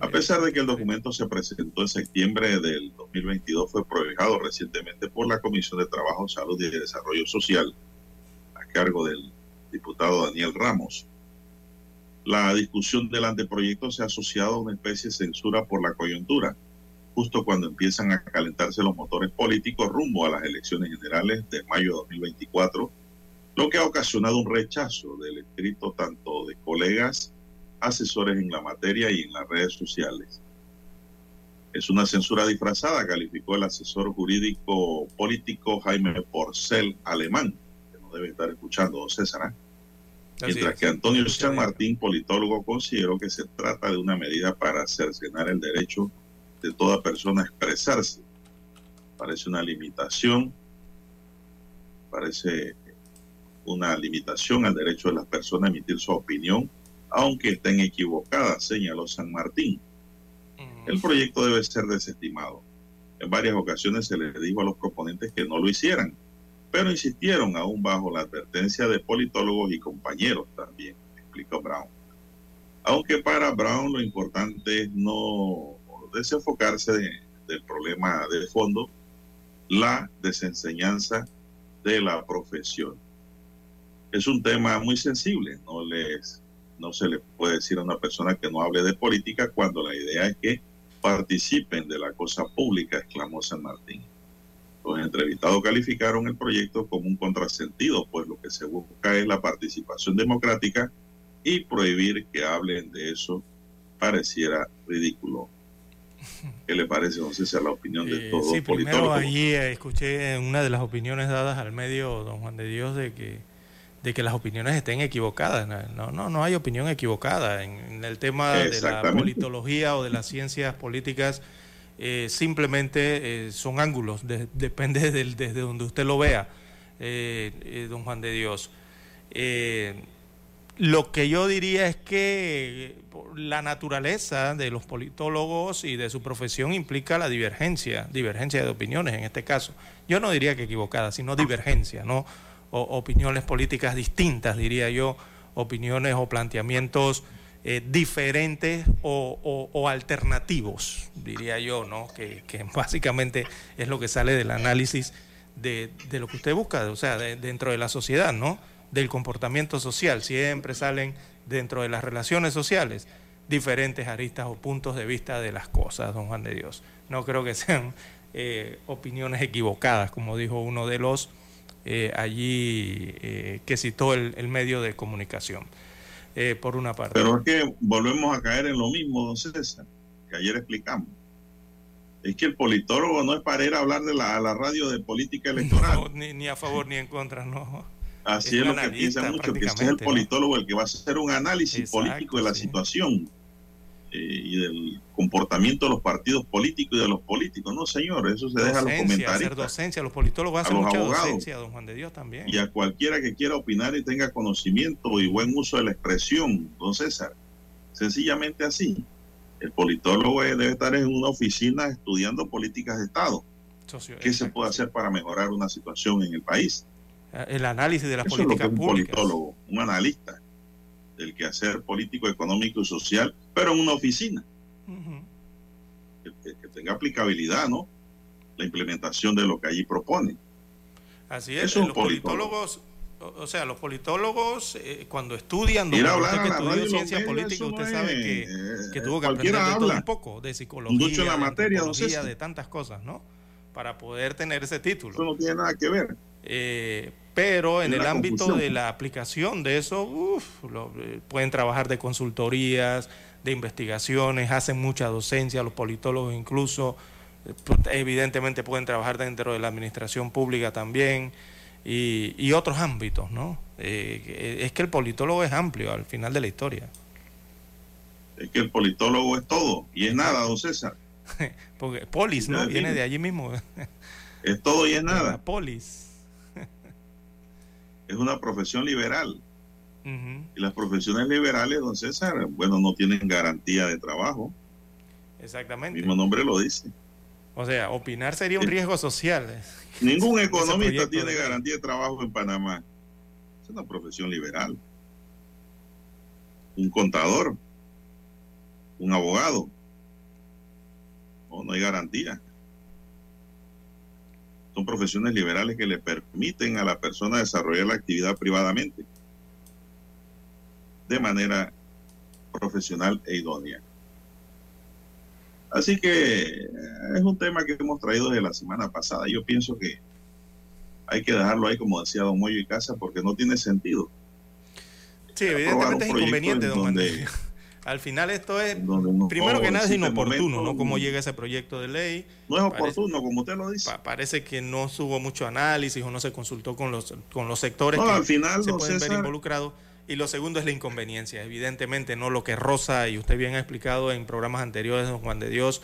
a pesar de que el documento se presentó en septiembre del 2022, fue prohijado recientemente por la Comisión de Trabajo, Salud y Desarrollo Social, a cargo del diputado Daniel Ramos. La discusión del anteproyecto se ha asociado a una especie de censura por la coyuntura, justo cuando empiezan a calentarse los motores políticos rumbo a las elecciones generales de mayo de 2024, lo que ha ocasionado un rechazo del escrito tanto de colegas, asesores en la materia y en las redes sociales. Es una censura disfrazada, calificó el asesor jurídico político Jaime Porcel, alemán, que no debe estar escuchando, César. ¿eh? Mientras que Antonio San Martín, politólogo, consideró que se trata de una medida para cercenar el derecho de toda persona a expresarse. Parece una limitación, parece una limitación al derecho de las personas a emitir su opinión, aunque estén equivocadas, señaló San Martín. El proyecto debe ser desestimado. En varias ocasiones se le dijo a los proponentes que no lo hicieran, pero insistieron aún bajo la advertencia de politólogos y compañeros también, explicó Brown. Aunque para Brown lo importante es no desenfocarse del problema de fondo, la desenseñanza de la profesión. Es un tema muy sensible, no, no se le puede decir a una persona que no hable de política cuando la idea es que participen de la cosa pública, exclamó San Martín. Los entrevistados calificaron el proyecto como un contrasentido, pues lo que se busca es la participación democrática y prohibir que hablen de eso pareciera ridículo. ¿Qué le parece, si a la opinión de eh, todos sí, primero allí eh, escuché una de las opiniones dadas al medio, don Juan de Dios, de que de que las opiniones estén equivocadas. No, no, no hay opinión equivocada. En, el tema de la politología o de las ciencias políticas, eh, simplemente eh, son ángulos, depende del, desde donde usted lo vea, eh, don Juan de Dios. lo que yo diría es que la naturaleza de los politólogos y de su profesión implica la divergencia, divergencia de opiniones en este caso. Yo no diría que equivocada, sino divergencia, ¿no? opiniones políticas distintas, diría yo, opiniones o planteamientos eh, diferentes o, alternativos, diría yo, ¿no? Que, básicamente es lo que sale del análisis de, lo que usted busca, o sea, dentro de la sociedad, ¿no? Del comportamiento social. Siempre salen dentro de las relaciones sociales diferentes aristas o puntos de vista de las cosas, don Juan de Dios. No creo que sean eh, opiniones equivocadas, como dijo uno de los eh, allí que citó el medio de comunicación. Eh, por una parte. Pero es que volvemos a caer en lo mismo, don César, que ayer explicamos. Es que el politólogo no es para ir a hablar de la, a la radio de política electoral. ni, a favor ni en contra, no. Así es, lo que piensa mucho, que es el politólogo el que va a hacer un análisis político de la situación eh, y del comportamiento de los partidos políticos y de los políticos. No, señor, eso se deja a los comentarios. Hacer docencia, los politólogos hacen mucha docencia, don Juan de Dios también. Y a cualquiera que quiera opinar y tenga conocimiento y buen uso de la expresión, don César. Sencillamente así. El politólogo debe estar en una oficina estudiando políticas de Estado. ¿Qué se puede hacer para mejorar una situación en el país? El análisis de las políticas Un politólogo, un analista del quehacer político, económico y social, pero en una oficina. que, tenga aplicabilidad, ¿no? La implementación de lo que allí propone. Así es, los politólogos, o sea, los politólogos eh, cuando estudian, usted que estudió ciencia política, usted sabe que, que, tuvo que aprender de todo un poco, de psicología, la materia, de, de tantas cosas, ¿no? Para poder tener ese título. Eso no tiene nada que ver. Eh, pero en el ámbito de la aplicación de eso, eh, pueden trabajar de consultorías, de investigaciones, hacen mucha docencia, los politólogos incluso, eh, evidentemente pueden trabajar dentro de la administración pública también, y, otros ámbitos, ¿no? Eh, es que el politólogo es amplio al final de la historia. Es que el politólogo es todo y es nada, don César. Porque polis, ¿no? Viene de allí mismo. es todo y es nada. polis. es una profesión liberal. Y las profesiones liberales, don César, bueno, no tienen garantía de trabajo. Exactamente. El mismo nombre lo dice. O sea, opinar sería un riesgo social. Ningún economista tiene garantía de trabajo en Panamá. Es una profesión liberal. Un contador, un abogado. No, no hay garantía. Son profesiones liberales que le permiten a la persona desarrollar la actividad privadamente de manera profesional e idónea. Así que eh, es un tema que hemos traído desde la semana pasada. Yo pienso que hay que dejarlo ahí, como decía Don Moyo y Casa, porque no tiene sentido. Sí, evidentemente es inconveniente, don donde, Al final esto es, primero que nada, es inoportuno, ¿no? Cómo llega ese proyecto de ley. No es oportuno, como usted lo dice. parece que no hubo mucho análisis o no se consultó con los, con los sectores que al final, se pueden ver involucrados. Y lo segundo es la inconveniencia, evidentemente, no lo que Rosa y usted bien ha explicado en programas anteriores, don Juan de Dios.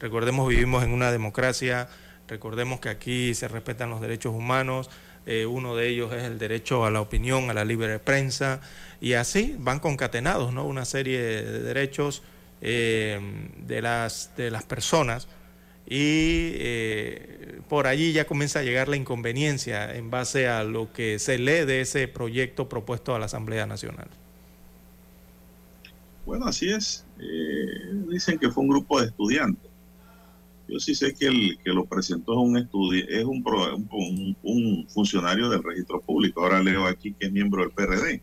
Recordemos, vivimos en una democracia, recordemos que aquí se respetan los derechos humanos, eh, uno de ellos es el derecho a la opinión, a la libre prensa, y así van concatenados, ¿no? Una serie de derechos eh, de, las, de las personas y eh, por allí ya comienza a llegar la inconveniencia en base a lo que se lee de ese proyecto propuesto a la Asamblea Nacional. Bueno, así es. Eh, dicen que fue un grupo de estudiantes. Yo sí sé que el que lo presentó es un es un, un, funcionario del registro público. Ahora leo aquí que es miembro del PRD.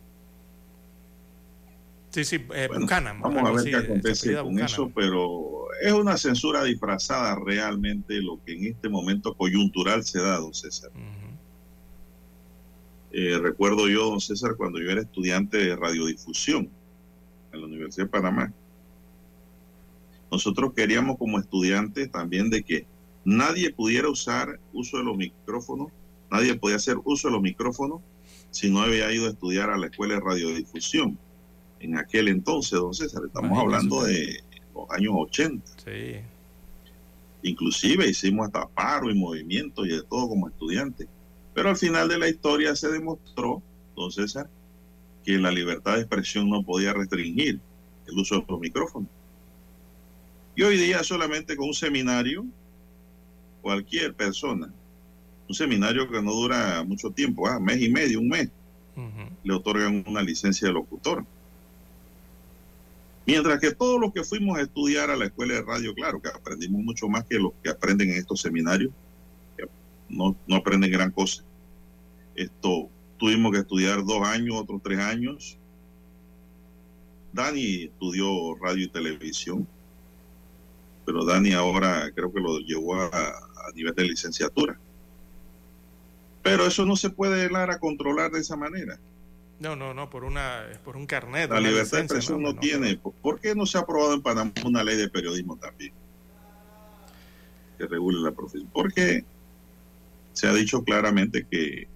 Sí, sí, eh, vamos a ver qué acontece con eso, pero es una censura disfrazada realmente lo que en este momento coyuntural se da, don César. Eh, recuerdo yo, don César, cuando yo era estudiante de radiodifusión en la Universidad de Panamá, nosotros queríamos como estudiantes también de que nadie pudiera usar uso de los micrófonos, nadie podía hacer uso de los micrófonos si no había ido a estudiar a la escuela de radiodifusión en aquel entonces, don César. Estamos hablando de años 80. Sí. Inclusive hicimos hasta paro y movimiento y de todo como estudiantes. Pero al final de la historia se demostró, don César, que la libertad de expresión no podía restringir el uso de los micrófonos. Y hoy día solamente con un seminario, cualquier persona, un seminario que no dura mucho tiempo, ah, mes y medio, un mes, le otorgan una licencia de locutor. Mientras que todos los que fuimos a estudiar a la escuela de radio, claro que aprendimos mucho más que los que aprenden en estos seminarios, no, no aprenden gran cosa. Esto tuvimos que estudiar dos años, otros tres años. Dani estudió radio y televisión, pero Dani ahora creo que lo llevó a, nivel de licenciatura. Pero eso no se puede dar a controlar de esa manera. No, no, no, por, una, por un carnet. La libertad de expresión no, tiene. ¿Por qué no se ha aprobado en Panamá una ley de periodismo también? Que regule la profesión. Porque se ha dicho claramente que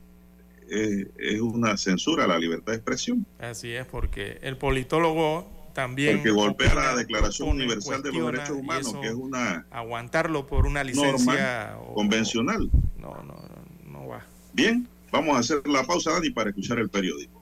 es, una censura a la libertad de expresión. Así es, porque el politólogo también. Porque golpea la Declaración Universal de los Derechos Humanos, que es una. Aguantarlo por una licencia. convencional. No, no, no, no va. Bien, vamos a hacer la pausa, Dani, para escuchar el periódico.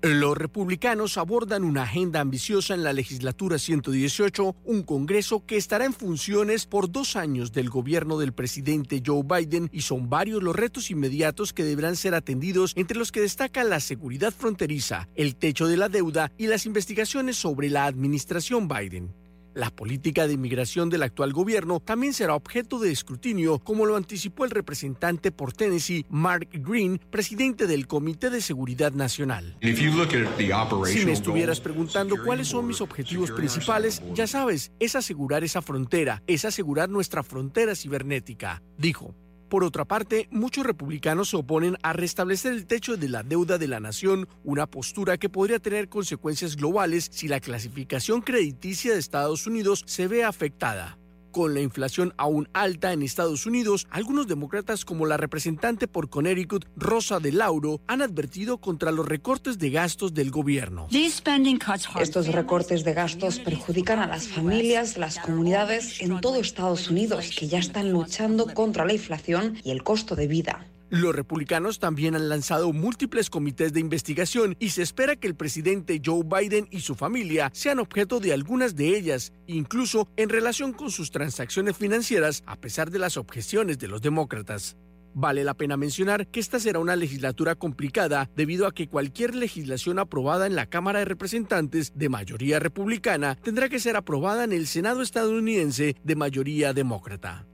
Los republicanos abordan una agenda ambiciosa en la legislatura 118, un Congreso que estará en funciones por dos años del gobierno del presidente Joe Biden y son varios los retos inmediatos que deberán ser atendidos, entre los que destaca la seguridad fronteriza, el techo de la deuda y las investigaciones sobre la administración Biden. La política de inmigración del actual gobierno también será objeto de escrutinio, como lo anticipó el representante por Tennessee, Mark Green, presidente del Comité de Seguridad Nacional. Si me estuvieras preguntando cuáles son mis objetivos principales, ya sabes, es asegurar esa frontera, es asegurar nuestra frontera cibernética, dijo. Por otra parte, muchos republicanos se oponen a restablecer el techo de la deuda de la nación, una postura que podría tener consecuencias globales si la clasificación crediticia de Estados Unidos se ve afectada. Con la inflación aún alta en Estados Unidos, algunos demócratas como la representante por Connecticut, Rosa de Lauro, han advertido contra los recortes de gastos del gobierno. Estos recortes de gastos perjudican a las familias, las comunidades en todo Estados Unidos que ya están luchando contra la inflación y el costo de vida. Los republicanos también han lanzado múltiples comités de investigación y se espera que el presidente Joe Biden y su familia sean objeto de algunas de ellas, incluso en relación con sus transacciones financieras, a pesar de las objeciones de los demócratas. Vale la pena mencionar que esta será una legislatura complicada debido a que cualquier legislación aprobada en la Cámara de Representantes de mayoría republicana tendrá que ser aprobada en el Senado estadounidense de mayoría demócrata.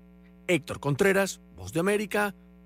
Héctor Contreras, Voz de América,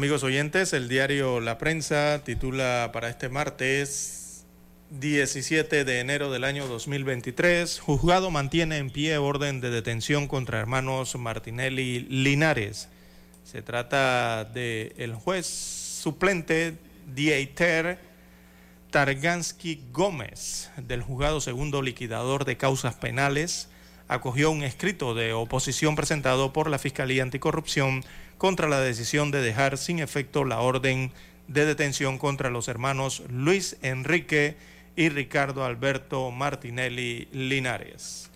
Amigos oyentes, el diario La Prensa titula para este martes 17 de enero del año 2023, Juzgado mantiene en pie orden de detención contra hermanos Martinelli Linares. Se trata del el juez suplente Dieter Targansky Gómez, del juzgado segundo liquidador de causas penales, acogió un escrito de oposición presentado por la Fiscalía Anticorrupción contra la decisión de dejar sin efecto la orden de detención contra los hermanos Luis Enrique y Ricardo Alberto Martinelli Linares.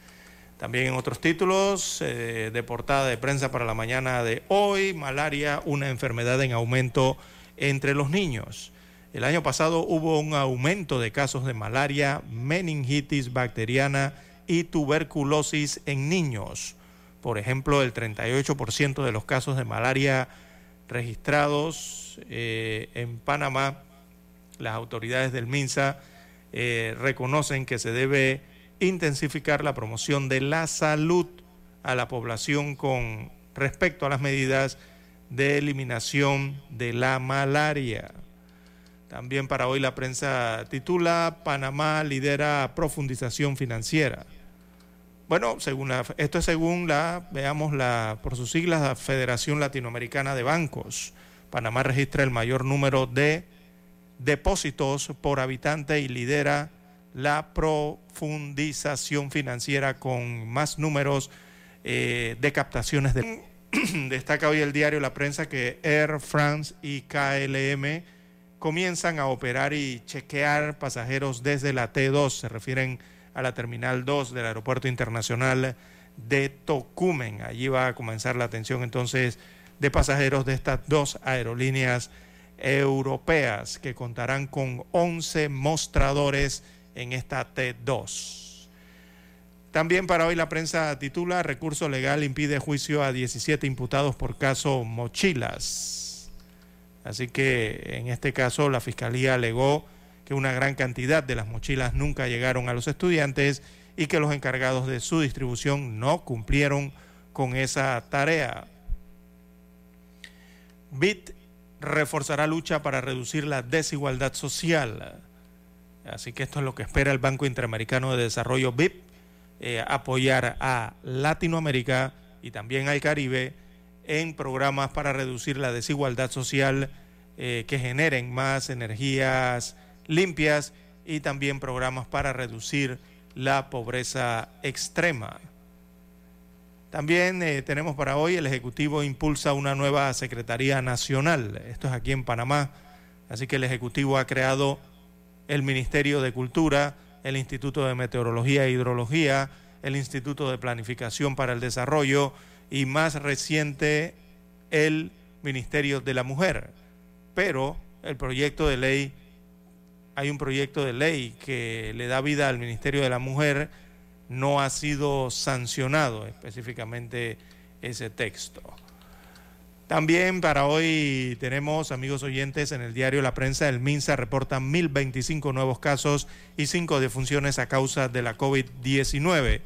También en otros títulos eh, de portada de prensa para la mañana de hoy, malaria, una enfermedad en aumento entre los niños. El año pasado hubo un aumento de casos de malaria, meningitis bacteriana y tuberculosis en niños. Por ejemplo, el 38% de los casos de malaria registrados eh, en Panamá, las autoridades del MINSA eh, reconocen que se debe intensificar la promoción de la salud a la población con respecto a las medidas de eliminación de la malaria. También para hoy la prensa titula Panamá lidera profundización financiera. Bueno, según esto es según la, veamos la, por sus siglas, la Federación Latinoamericana de Bancos. Panamá registra el mayor número de depósitos por habitante y lidera la profundización financiera con más números eh, de captaciones de... Destaca hoy el diario La Prensa que Air France y KLM comienzan a operar y chequear pasajeros desde la T2. Se refieren a la Terminal 2 del Aeropuerto Internacional de Tocumen. Allí va a comenzar la atención entonces de pasajeros de estas dos aerolíneas europeas que contarán con 11 mostradores en esta T2. También para hoy la prensa titula Recurso legal impide juicio a 17 imputados por caso mochilas. Así que en este caso la Fiscalía alegó que una gran cantidad de las mochilas nunca llegaron a los estudiantes y que los encargados de su distribución no cumplieron con esa tarea. BIT reforzará lucha para reducir la desigualdad social. Así que esto es lo que espera el Banco Interamericano de Desarrollo BIP, eh, apoyar a Latinoamérica y también al Caribe en programas para reducir la desigualdad social eh, que generen más energías limpias y también programas para reducir la pobreza extrema. También eh, tenemos para hoy el Ejecutivo impulsa una nueva Secretaría Nacional. Esto es aquí en Panamá. Así que el Ejecutivo ha creado el Ministerio de Cultura, el Instituto de Meteorología e Hidrología, el Instituto de Planificación para el Desarrollo y más reciente el Ministerio de la Mujer. Pero el proyecto de ley hay un proyecto de ley que le da vida al Ministerio de la Mujer, no ha sido sancionado específicamente ese texto. También para hoy tenemos, amigos oyentes, en el diario La Prensa, el MINSA reporta 1.025 nuevos casos y 5 defunciones a causa de la COVID-19.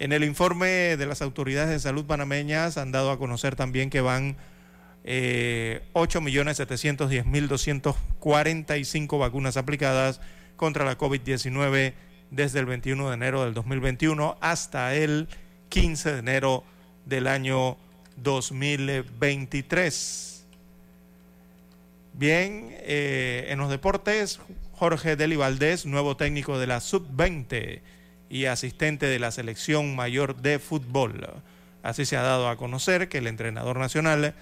En el informe de las autoridades de salud panameñas han dado a conocer también que van eh, 8.710.245 vacunas aplicadas contra la COVID-19 desde el 21 de enero del 2021 hasta el 15 de enero del año 2023. Bien, eh, en los deportes, Jorge Deli Valdés, nuevo técnico de la Sub-20 y asistente de la selección mayor de fútbol. Así se ha dado a conocer que el entrenador nacional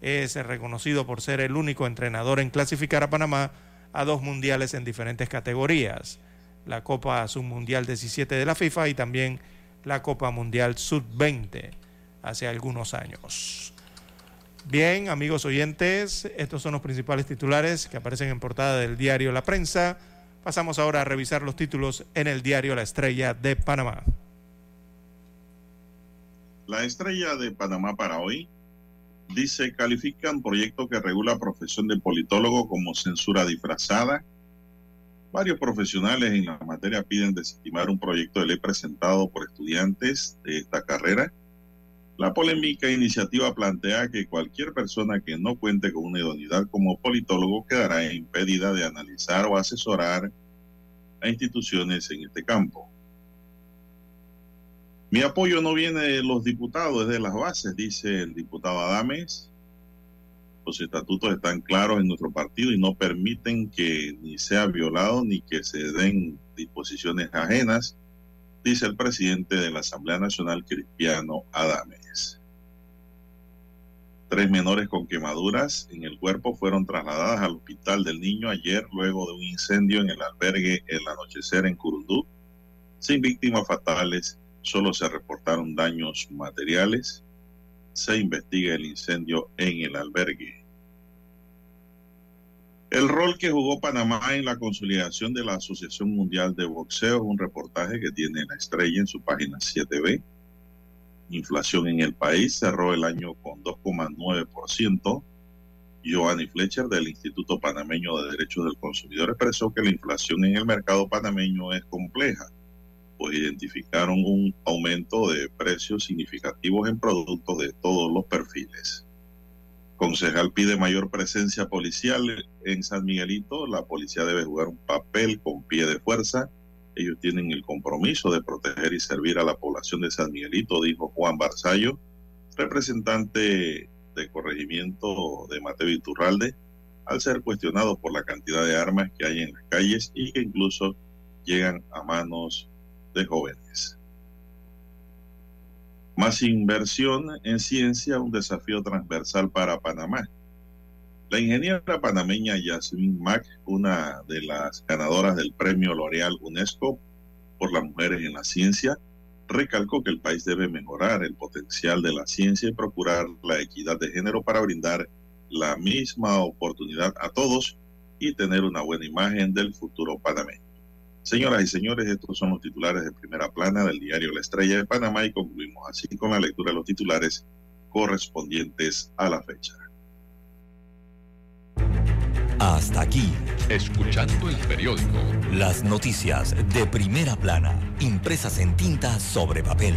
es reconocido por ser el único entrenador en clasificar a Panamá a dos mundiales en diferentes categorías, la Copa Submundial 17 de la FIFA y también la Copa Mundial Sub-20 hace algunos años. Bien, amigos oyentes, estos son los principales titulares que aparecen en portada del diario La Prensa. Pasamos ahora a revisar los títulos en el diario La Estrella de Panamá. La Estrella de Panamá para hoy dice, califican proyecto que regula profesión de politólogo como censura disfrazada. Varios profesionales en la materia piden desestimar un proyecto de ley presentado por estudiantes de esta carrera. La polémica iniciativa plantea que cualquier persona que no cuente con una idoneidad como politólogo quedará impedida de analizar o asesorar a instituciones en este campo. Mi apoyo no viene de los diputados, es de las bases, dice el diputado Adames. Los estatutos están claros en nuestro partido y no permiten que ni sea violado ni que se den disposiciones ajenas, dice el presidente de la Asamblea Nacional, Cristiano Adames. Tres menores con quemaduras en el cuerpo fueron trasladadas al hospital del niño ayer luego de un incendio en el albergue El Anochecer en Curundú, sin víctimas fatales solo se reportaron daños materiales. Se investiga el incendio en el albergue. El rol que jugó Panamá en la consolidación de la Asociación Mundial de Boxeo es un reportaje que tiene la estrella en su página 7B. Inflación en el país cerró el año con 2,9%. Giovanni Fletcher del Instituto Panameño de Derechos del Consumidor expresó que la inflación en el mercado panameño es compleja pues identificaron un aumento de precios significativos en productos de todos los perfiles. Concejal pide mayor presencia policial en San Miguelito. La policía debe jugar un papel con pie de fuerza. Ellos tienen el compromiso de proteger y servir a la población de San Miguelito, dijo Juan Barzallo, representante de corregimiento de Mateo Iturralde, al ser cuestionado por la cantidad de armas que hay en las calles y que incluso llegan a manos jóvenes. Más inversión en ciencia, un desafío transversal para Panamá. La ingeniera panameña Yasmin Mack, una de las ganadoras del premio L'Oreal UNESCO por las mujeres en la ciencia, recalcó que el país debe mejorar el potencial de la ciencia y procurar la equidad de género para brindar la misma oportunidad a todos y tener una buena imagen del futuro panameño. Señoras y señores, estos son los titulares de primera plana del diario La Estrella de Panamá y concluimos así con la lectura de los titulares correspondientes a la fecha. Hasta aquí, escuchando el periódico. Las noticias de primera plana, impresas en tinta sobre papel.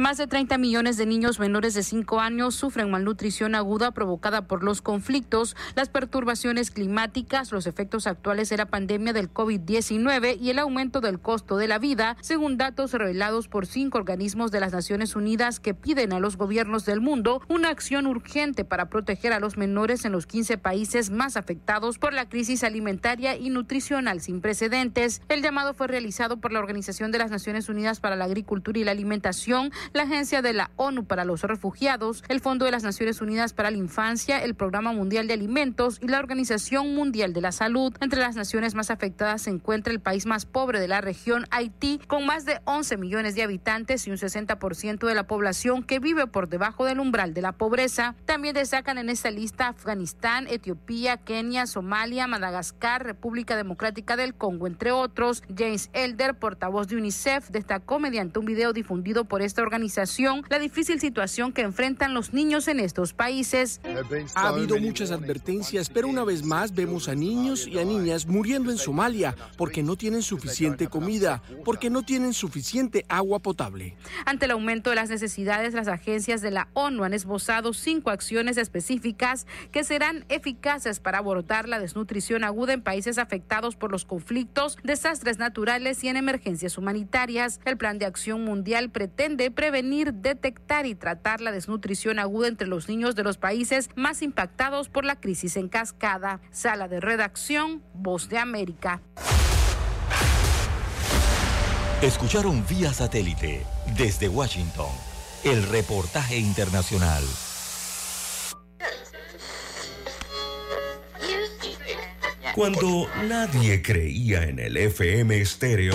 Más de 30 millones de niños menores de 5 años sufren malnutrición aguda provocada por los conflictos, las perturbaciones climáticas, los efectos actuales de la pandemia del COVID-19 y el aumento del costo de la vida, según datos revelados por cinco organismos de las Naciones Unidas que piden a los gobiernos del mundo una acción urgente para proteger a los menores en los 15 países más afectados por la crisis alimentaria y nutricional sin precedentes. El llamado fue realizado por la Organización de las Naciones Unidas para la Agricultura y la Alimentación, la Agencia de la ONU para los Refugiados, el Fondo de las Naciones Unidas para la Infancia, el Programa Mundial de Alimentos y la Organización Mundial de la Salud. Entre las naciones más afectadas se encuentra el país más pobre de la región, Haití, con más de 11 millones de habitantes y un 60% de la población que vive por debajo del umbral de la pobreza. También destacan en esta lista Afganistán, Etiopía, Kenia, Somalia, Madagascar, República Democrática del Congo, entre otros. James Elder, portavoz de UNICEF, destacó mediante un video difundido por esta organización la difícil situación que enfrentan los niños en estos países. Ha habido muchas advertencias, pero una vez más vemos a niños y a niñas muriendo en Somalia porque no tienen suficiente comida, porque no tienen suficiente agua potable. Ante el aumento de las necesidades, las agencias de la ONU han esbozado cinco acciones específicas que serán eficaces para abordar la desnutrición aguda en países afectados por los conflictos, desastres naturales y en emergencias humanitarias. El Plan de Acción Mundial pretende prevenir, detectar y tratar la desnutrición aguda entre los niños de los países más impactados por la crisis en cascada. Sala de redacción, Voz de América. Escucharon vía satélite desde Washington el reportaje internacional. Cuando nadie creía en el FM estéreo,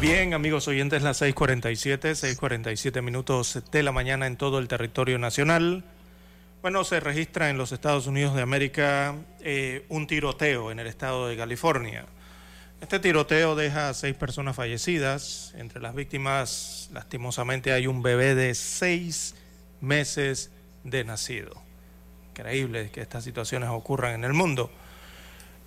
Bien, amigos oyentes, las 6:47, 6:47 minutos de la mañana en todo el territorio nacional. Bueno, se registra en los Estados Unidos de América eh, un tiroteo en el estado de California. Este tiroteo deja a seis personas fallecidas. Entre las víctimas, lastimosamente, hay un bebé de seis meses de nacido. Increíble que estas situaciones ocurran en el mundo.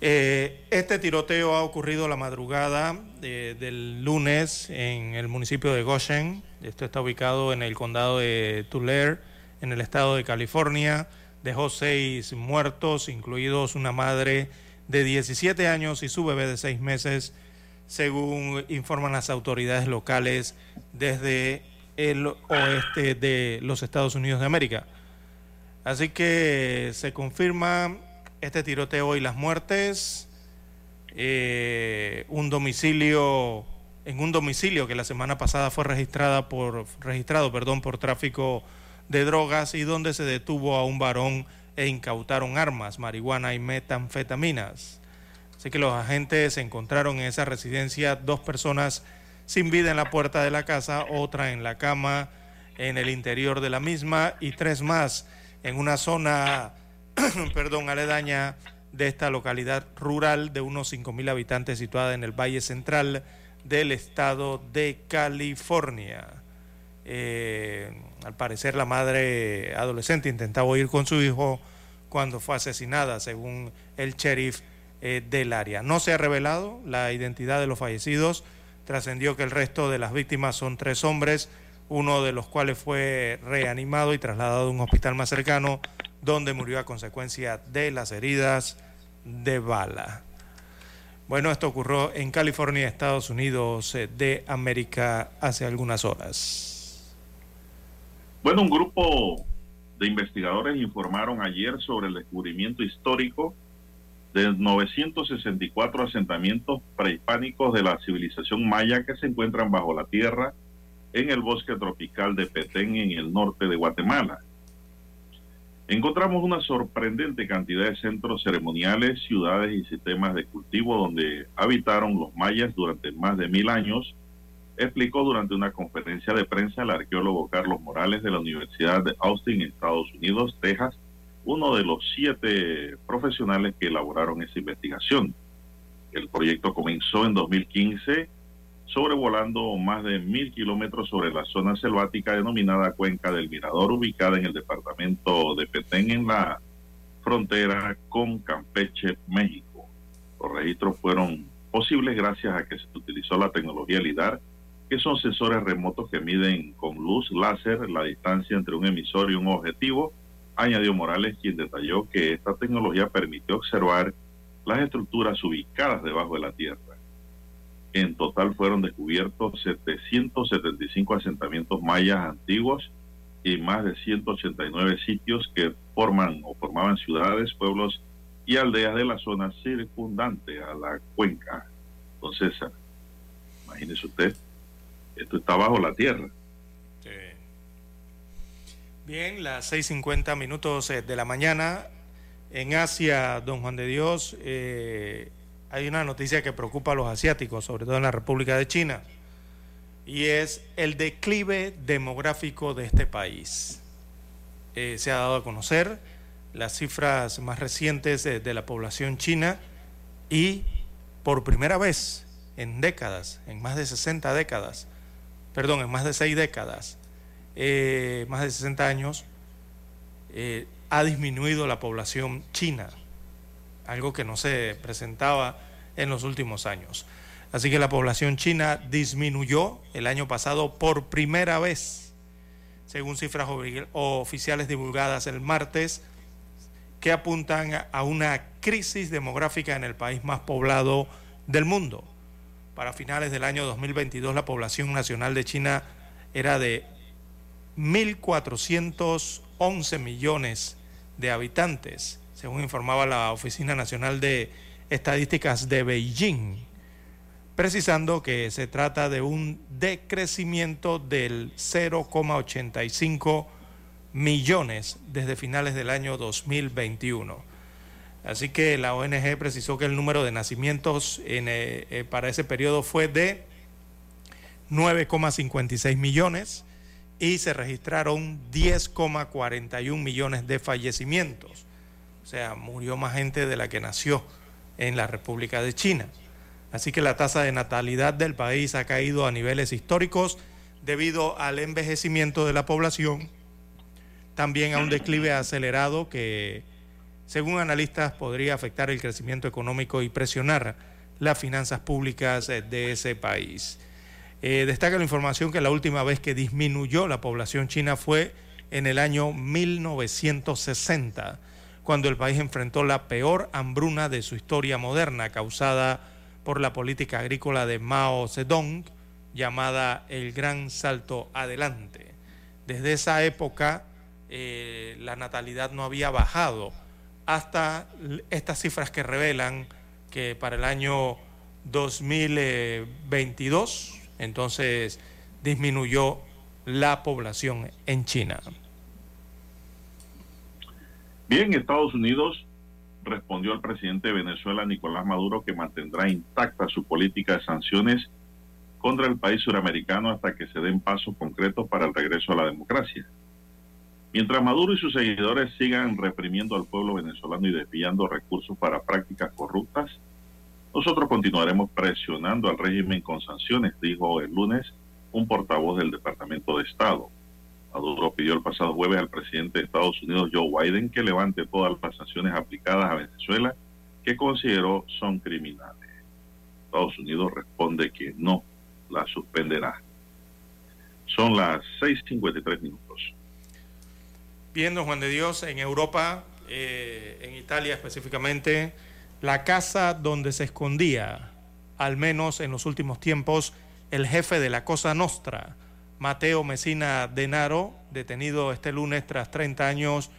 Eh, este tiroteo ha ocurrido la madrugada eh, del lunes en el municipio de Goshen. Esto está ubicado en el condado de Tulare, en el estado de California. Dejó seis muertos, incluidos una madre de 17 años y su bebé de seis meses, según informan las autoridades locales desde el oeste de los Estados Unidos de América. Así que se confirma este tiroteo y las muertes, eh, un domicilio, en un domicilio que la semana pasada fue registrada por, registrado perdón, por tráfico de drogas y donde se detuvo a un varón e incautaron armas, marihuana y metanfetaminas. Así que los agentes encontraron en esa residencia dos personas sin vida en la puerta de la casa, otra en la cama en el interior de la misma y tres más en una zona perdón, aledaña de esta localidad rural de unos 5.000 habitantes situada en el Valle Central del estado de California. Eh, al parecer la madre adolescente intentaba ir con su hijo cuando fue asesinada, según el sheriff eh, del área. No se ha revelado la identidad de los fallecidos. Trascendió que el resto de las víctimas son tres hombres, uno de los cuales fue reanimado y trasladado a un hospital más cercano donde murió a consecuencia de las heridas de bala. Bueno, esto ocurrió en California, Estados Unidos eh, de América, hace algunas horas. Bueno, un grupo de investigadores informaron ayer sobre el descubrimiento histórico de 964 asentamientos prehispánicos de la civilización maya que se encuentran bajo la tierra en el bosque tropical de Petén en el norte de Guatemala. Encontramos una sorprendente cantidad de centros ceremoniales, ciudades y sistemas de cultivo donde habitaron los mayas durante más de mil años, explicó durante una conferencia de prensa el arqueólogo Carlos Morales de la Universidad de Austin, Estados Unidos, Texas, uno de los siete profesionales que elaboraron esa investigación. El proyecto comenzó en 2015 sobrevolando más de mil kilómetros sobre la zona selvática denominada Cuenca del Mirador, ubicada en el departamento de Petén, en la frontera con Campeche, México. Los registros fueron posibles gracias a que se utilizó la tecnología LIDAR, que son sensores remotos que miden con luz láser la distancia entre un emisor y un objetivo, añadió Morales, quien detalló que esta tecnología permitió observar las estructuras ubicadas debajo de la Tierra. En total fueron descubiertos 775 asentamientos mayas antiguos y más de 189 sitios que forman o formaban ciudades, pueblos y aldeas de la zona circundante a la cuenca. Entonces, imagínese usted, esto está bajo la tierra. Bien, las 6.50 minutos eh, de la mañana. En Asia, don Juan de Dios, eh, hay una noticia que preocupa a los asiáticos, sobre todo en la República de China, y es el declive demográfico de este país. Eh, se ha dado a conocer las cifras más recientes de, la población china y por primera vez en décadas, en más de 60 décadas, perdón, en más de 6 décadas, eh, más de 60 años, eh, ha disminuido la población china algo que no se presentaba en los últimos años. Así que la población china disminuyó el año pasado por primera vez, según cifras oficiales divulgadas el martes, que apuntan a una crisis demográfica en el país más poblado del mundo. Para finales del año 2022 la población nacional de China era de 1.411 millones de habitantes según informaba la Oficina Nacional de Estadísticas de Beijing, precisando que se trata de un decrecimiento del 0,85 millones desde finales del año 2021. Así que la ONG precisó que el número de nacimientos en, eh, eh, para ese periodo fue de 9,56 millones y se registraron 10,41 millones de fallecimientos. Sea, murió más gente de la que nació en la República de China. Así que la tasa de natalidad del país ha caído a niveles históricos debido al envejecimiento de la población, también a un declive acelerado que, según analistas, podría afectar el crecimiento económico y presionar las finanzas públicas de ese país. Eh, destaca la información que la última vez que disminuyó la población china fue en el año 1960, cuando el país enfrentó la peor hambruna de su historia moderna, causada por la política agrícola de Mao Zedong, llamada el Gran Salto Adelante. Desde esa época, eh, la natalidad no había bajado hasta estas cifras que revelan que para el año 2022 entonces disminuyó la población en China. Bien, Estados Unidos respondió al presidente de Venezuela, Nicolás Maduro, que mantendrá intacta su política de sanciones contra el país suramericano hasta que se den pasos concretos para el regreso a la democracia. Mientras Maduro y sus seguidores sigan reprimiendo al pueblo venezolano y desviando recursos para prácticas corruptas, nosotros continuaremos presionando al régimen con sanciones, dijo el lunes un portavoz del Departamento de Estado. Maduro pidió el pasado jueves al presidente de Estados Unidos, Joe Biden, que levante todas las sanciones aplicadas a Venezuela que consideró son criminales. Estados Unidos responde que no las suspenderá. Son las 6.53 minutos. Viendo Juan de Dios, en Europa, eh, en Italia específicamente, la casa donde se escondía, al menos en los últimos tiempos, el jefe de la Cosa Nostra, Mateo Messina Denaro, detenido este lunes tras 30 años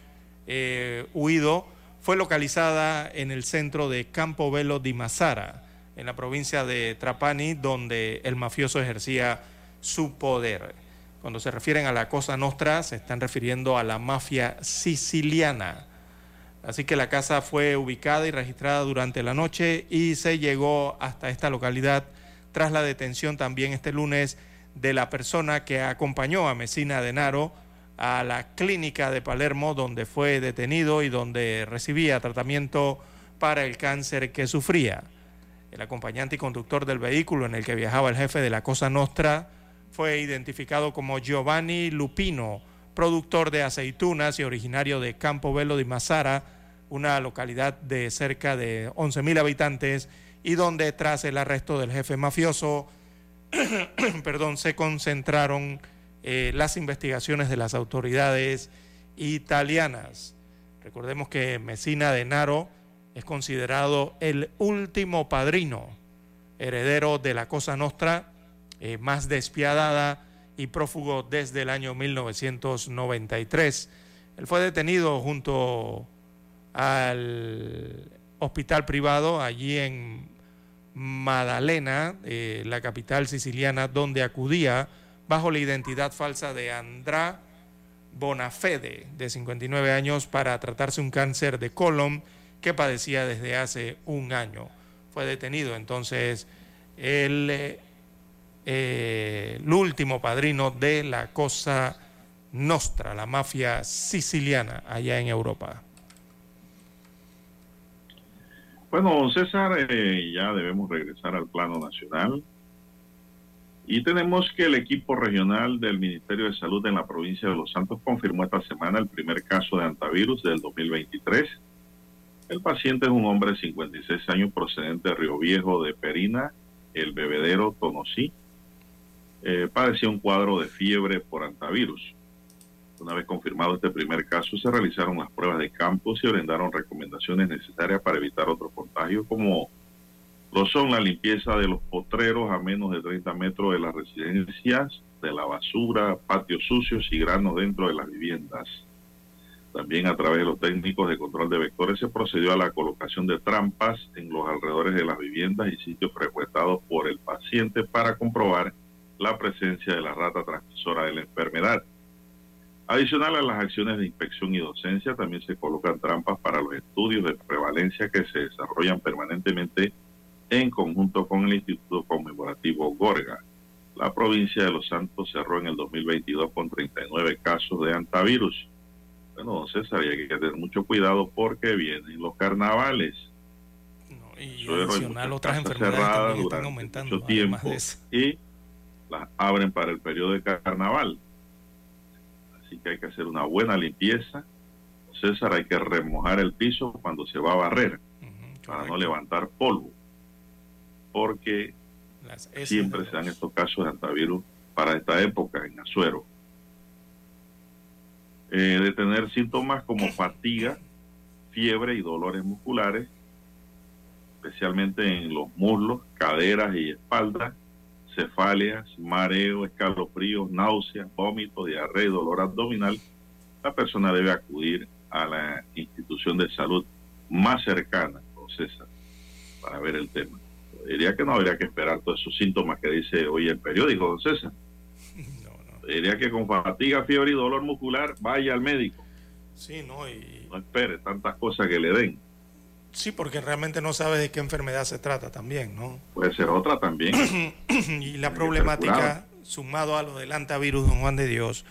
eh, huido, fue localizada en el centro de Campo Velo di Massara, en la provincia de Trapani, donde el mafioso ejercía su poder. Cuando se refieren a la Cosa Nostra, se están refiriendo a la mafia siciliana Así que la casa fue ubicada y registrada durante la noche y se llegó hasta esta localidad tras la detención también este lunes de la persona que acompañó a Mesina Denaro a la clínica de Palermo donde fue detenido y donde recibía tratamiento para el cáncer que sufría. El acompañante y conductor del vehículo en el que viajaba el jefe de la Cosa Nostra fue identificado como Giovanni Lupino, productor de aceitunas y originario de Campo Velo de Mazara, una localidad de cerca de 11.000 habitantes y donde tras el arresto del jefe mafioso, perdón, se concentraron eh, las investigaciones de las autoridades italianas. Recordemos que Messina Denaro es considerado el último padrino heredero de la Cosa Nostra eh, más despiadada y prófugo desde el año 1993. Él fue detenido junto al hospital privado allí en Madalena, eh, la capital siciliana, donde acudía bajo la identidad falsa de Andrá Bonafede, de 59 años, para tratarse un cáncer de colon que padecía desde hace un año. Fue detenido entonces el eh, el último padrino de la Cosa Nostra, la mafia siciliana allá en Europa. Bueno, César, eh, ya debemos regresar al plano nacional. Y tenemos que el equipo regional del Ministerio de Salud en la provincia de Los Santos confirmó esta semana el primer caso de antivirus del 2023. El paciente es un hombre de 56 años procedente de Río Viejo de Perina, el bebedero Tonosí, eh, padecía un cuadro de fiebre por antivirus. Una vez confirmado este primer caso, se realizaron las pruebas de campo y brindaron recomendaciones necesarias para evitar otros contagios, como lo son la limpieza de los potreros a menos de 30 metros de las residencias, de la basura, patios sucios y granos dentro de las viviendas. También a través de los técnicos de control de vectores se procedió a la colocación de trampas en los alrededores de las viviendas y sitios frecuentados por el paciente para comprobar la presencia de la rata transmisora de la enfermedad. Adicional a las acciones de inspección y docencia, también se colocan trampas para los estudios de prevalencia que se desarrollan permanentemente en conjunto con el Instituto Conmemorativo Gorga. La provincia de Los Santos cerró en el 2022 con 39 casos de antivirus. Bueno, don César, hay que tener mucho cuidado porque vienen los carnavales. y adicional otras enfermedades que están aumentando. Mucho tiempo y las abren para el periodo de carnaval. Así que hay que hacer una buena limpieza. César, hay que remojar el piso cuando se va a barrer para no levantar polvo. Porque siempre se dan estos casos de antivirus para esta época en Azuero. Eh, de tener síntomas como fatiga, fiebre y dolores musculares, especialmente en los muslos, caderas y espalda, cefaleas, mareo, escalofríos, náuseas, vómitos, diarrea y dolor abdominal, la persona debe acudir a la institución de salud más cercana, César, para ver el tema. Diría que no habría que esperar todos esos síntomas que dice hoy el periódico, don César. Diría que con fatiga, fiebre y dolor muscular, vaya al médico. Sí, ¿no? Y... No espere tantas cosas que le den. Sí, porque realmente no sabe de qué enfermedad se trata también, ¿no? Puede ser otra también. y la problemática, sumado a lo del antivirus, don Juan de Dios,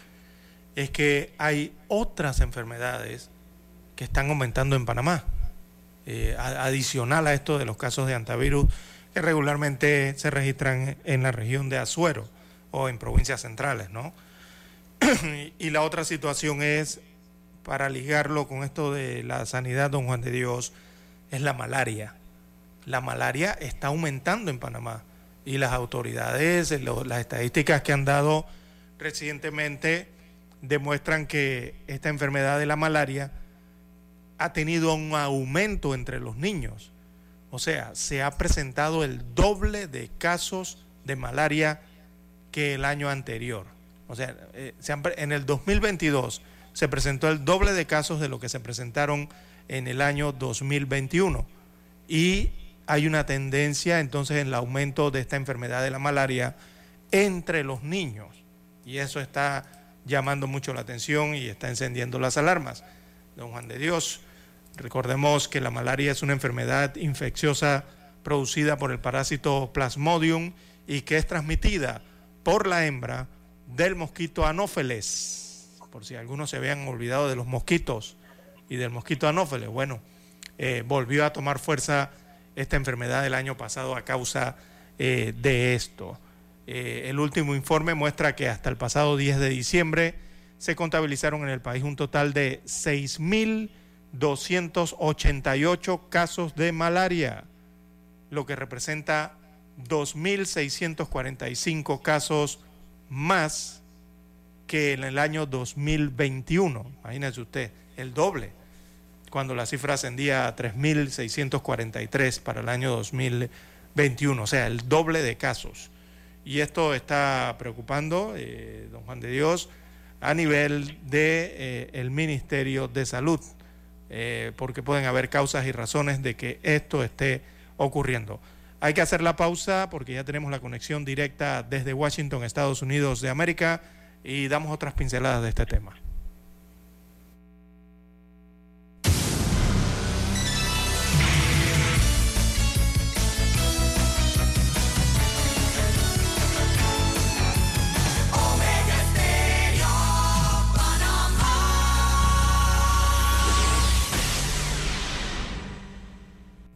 es que hay otras enfermedades que están aumentando en Panamá. Eh, adicional a esto de los casos de antivirus que regularmente se registran en la región de Azuero o en provincias centrales, ¿no? y la otra situación es, para ligarlo con esto de la sanidad, don Juan de Dios, es la malaria. La malaria está aumentando en Panamá y las autoridades, las estadísticas que han dado recientemente demuestran que esta enfermedad de la malaria ha tenido un aumento entre los niños. O sea, se ha presentado el doble de casos de malaria que el año anterior. O sea, eh, en el 2022 se presentó el doble de casos de lo que se presentaron en el año 2021. Y hay una tendencia entonces en el aumento de esta enfermedad de la malaria entre los niños. Y eso está llamando mucho la atención y está encendiendo las alarmas. Don Juan de Dios, recordemos que la malaria es una enfermedad infecciosa producida por el parásito Plasmodium y que es transmitida por la hembra del mosquito anófeles. Por si algunos se habían olvidado de los mosquitos y del mosquito anófeles. Bueno, eh, volvió a tomar fuerza esta enfermedad del año pasado a causa eh, de esto. Eh, el último informe muestra que hasta el pasado 10 de diciembre se contabilizaron en el país un total de 6.288 casos de malaria, lo que representa 2.645 casos más que en el año 2021. Imagínese usted, el doble, cuando la cifra ascendía a 3.643 para el año 2021, o sea, el doble de casos. Y esto está preocupando, eh, don Juan de Dios, a nivel del de, eh, Ministerio de Salud, eh, porque pueden haber causas y razones de que esto esté ocurriendo. Hay que hacer la pausa porque ya tenemos la conexión directa desde Washington, Estados Unidos de América, y damos otras pinceladas de este tema.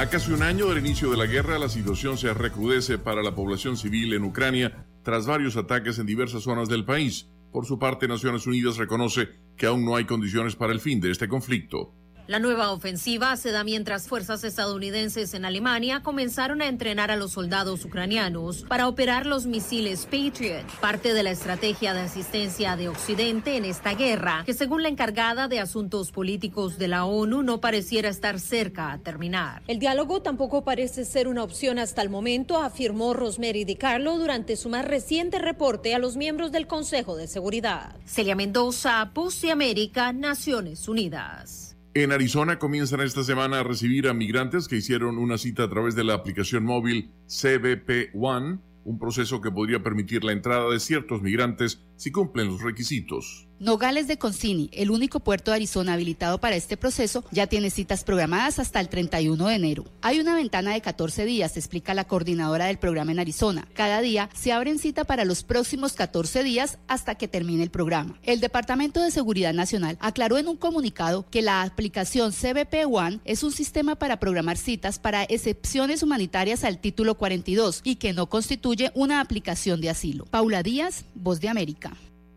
A casi un año del inicio de la guerra, la situación se recrudece para la población civil en Ucrania tras varios ataques en diversas zonas del país. Por su parte, Naciones Unidas reconoce que aún no hay condiciones para el fin de este conflicto. La nueva ofensiva se da mientras fuerzas estadounidenses en Alemania comenzaron a entrenar a los soldados ucranianos para operar los misiles Patriot, parte de la estrategia de asistencia de Occidente en esta guerra, que según la encargada de Asuntos Políticos de la ONU no pareciera estar cerca a terminar. El diálogo tampoco parece ser una opción hasta el momento, afirmó Rosemary DiCarlo durante su más reciente reporte a los miembros del Consejo de Seguridad. Celia Mendoza, Post de América, Naciones Unidas. En Arizona comienzan esta semana a recibir a migrantes que hicieron una cita a través de la aplicación móvil CBP One, un proceso que podría permitir la entrada de ciertos migrantes si cumplen los requisitos. Nogales de Concini, el único puerto de Arizona habilitado para este proceso, ya tiene citas programadas hasta el 31 de enero. Hay una ventana de 14 días, explica la coordinadora del programa en Arizona. Cada día se abren cita para los próximos 14 días hasta que termine el programa. El Departamento de Seguridad Nacional aclaró en un comunicado que la aplicación CBP One es un sistema para programar citas para excepciones humanitarias al título 42 y que no constituye una aplicación de asilo. Paula Díaz, Voz de América.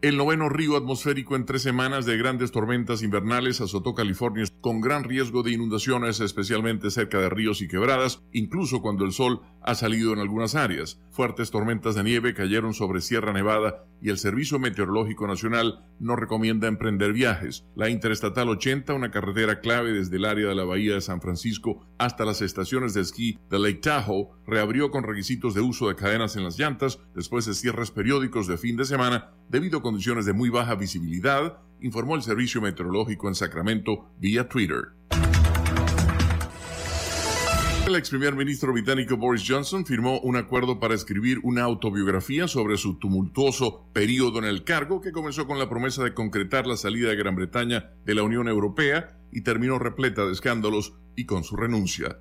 El noveno río atmosférico en tres semanas de grandes tormentas invernales azotó California con gran riesgo de inundaciones, especialmente cerca de ríos y quebradas, incluso cuando el sol ha salido en algunas áreas. Fuertes tormentas de nieve cayeron sobre Sierra Nevada y el Servicio Meteorológico Nacional no recomienda emprender viajes. La Interestatal 80, una carretera clave desde el área de la Bahía de San Francisco hasta las estaciones de esquí de Lake Tahoe, reabrió con requisitos de uso de cadenas en las llantas después de cierres periódicos de fin de semana debido a condiciones de muy baja visibilidad, informó el Servicio Meteorológico en Sacramento vía Twitter. El ex primer ministro británico Boris Johnson firmó un acuerdo para escribir una autobiografía sobre su tumultuoso periodo en el cargo que comenzó con la promesa de concretar la salida de Gran Bretaña de la Unión Europea y terminó repleta de escándalos y con su renuncia.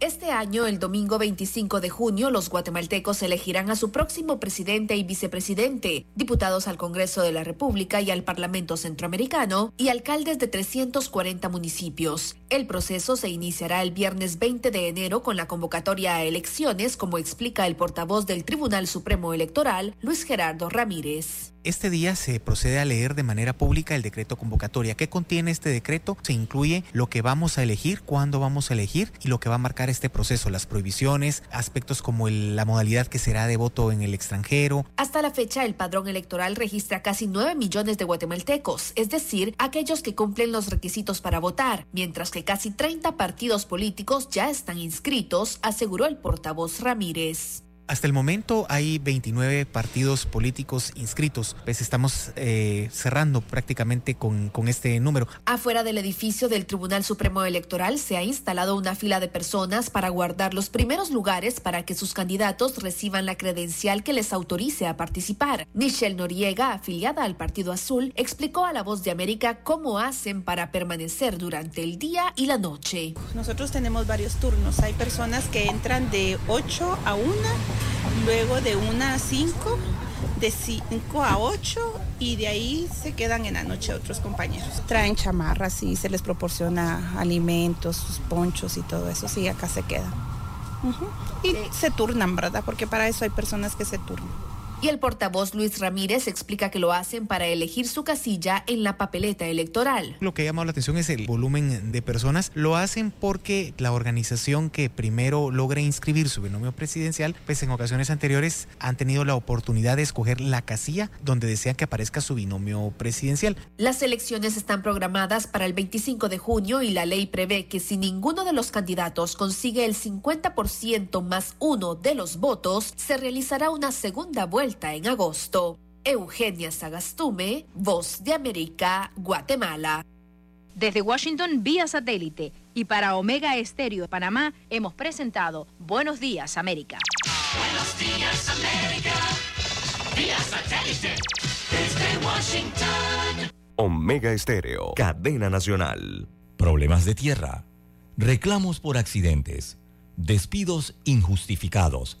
Este año, el domingo 25 de junio, los guatemaltecos elegirán a su próximo presidente y vicepresidente, diputados al Congreso de la República y al Parlamento Centroamericano y alcaldes de 340 municipios. El proceso se iniciará el viernes 20 de enero con la convocatoria a elecciones, como explica el portavoz del Tribunal Supremo Electoral, Luis Gerardo Ramírez. Este día se procede a leer de manera pública el decreto convocatoria. ¿Qué contiene este decreto? Se incluye lo que vamos a elegir, cuándo vamos a elegir y lo que va a marcar este proceso, las prohibiciones, aspectos como la modalidad que será de voto en el extranjero. Hasta la fecha, el padrón electoral registra casi 9 millones de guatemaltecos, es decir, aquellos que cumplen los requisitos para votar, mientras que casi 30 partidos políticos ya están inscritos, aseguró el portavoz Ramírez. Hasta el momento hay 29 partidos políticos inscritos, pues estamos eh, cerrando prácticamente con, con este número. Afuera del edificio del Tribunal Supremo Electoral se ha instalado una fila de personas para guardar los primeros lugares para que sus candidatos reciban la credencial que les autorice a participar. Michelle Noriega, afiliada al Partido Azul, explicó a La Voz de América cómo hacen para permanecer durante el día y la noche. Nosotros tenemos varios turnos. Hay personas que entran de 8 a 1 luego de una a 5, de 5 a 8 y de ahí se quedan en la noche otros compañeros. Traen chamarras y se les proporciona alimentos, sus ponchos y todo eso, sí, acá se quedan. Y se turnan, ¿verdad? Porque para eso hay personas que se turnan. Y el portavoz Luis Ramírez explica que lo hacen para elegir su casilla en la papeleta electoral. Lo que ha llamado la atención es el volumen de personas. Lo hacen porque la organización que primero logra inscribir su binomio presidencial, pues en ocasiones anteriores han tenido la oportunidad de escoger la casilla donde desean que aparezca su binomio presidencial. Las elecciones están programadas para el 25 de junio y la ley prevé que si ninguno de los candidatos consigue el 50% más uno de los votos, se realizará una segunda vuelta en agosto. Eugenia Sagastume, Voz de América, Guatemala. Desde Washington, vía satélite. Y para Omega Estéreo de Panamá, hemos presentado Buenos Días, América. Buenos Días, América. Vía satélite. Desde Washington. Omega Estéreo, cadena nacional. Problemas de tierra, reclamos por accidentes, despidos injustificados,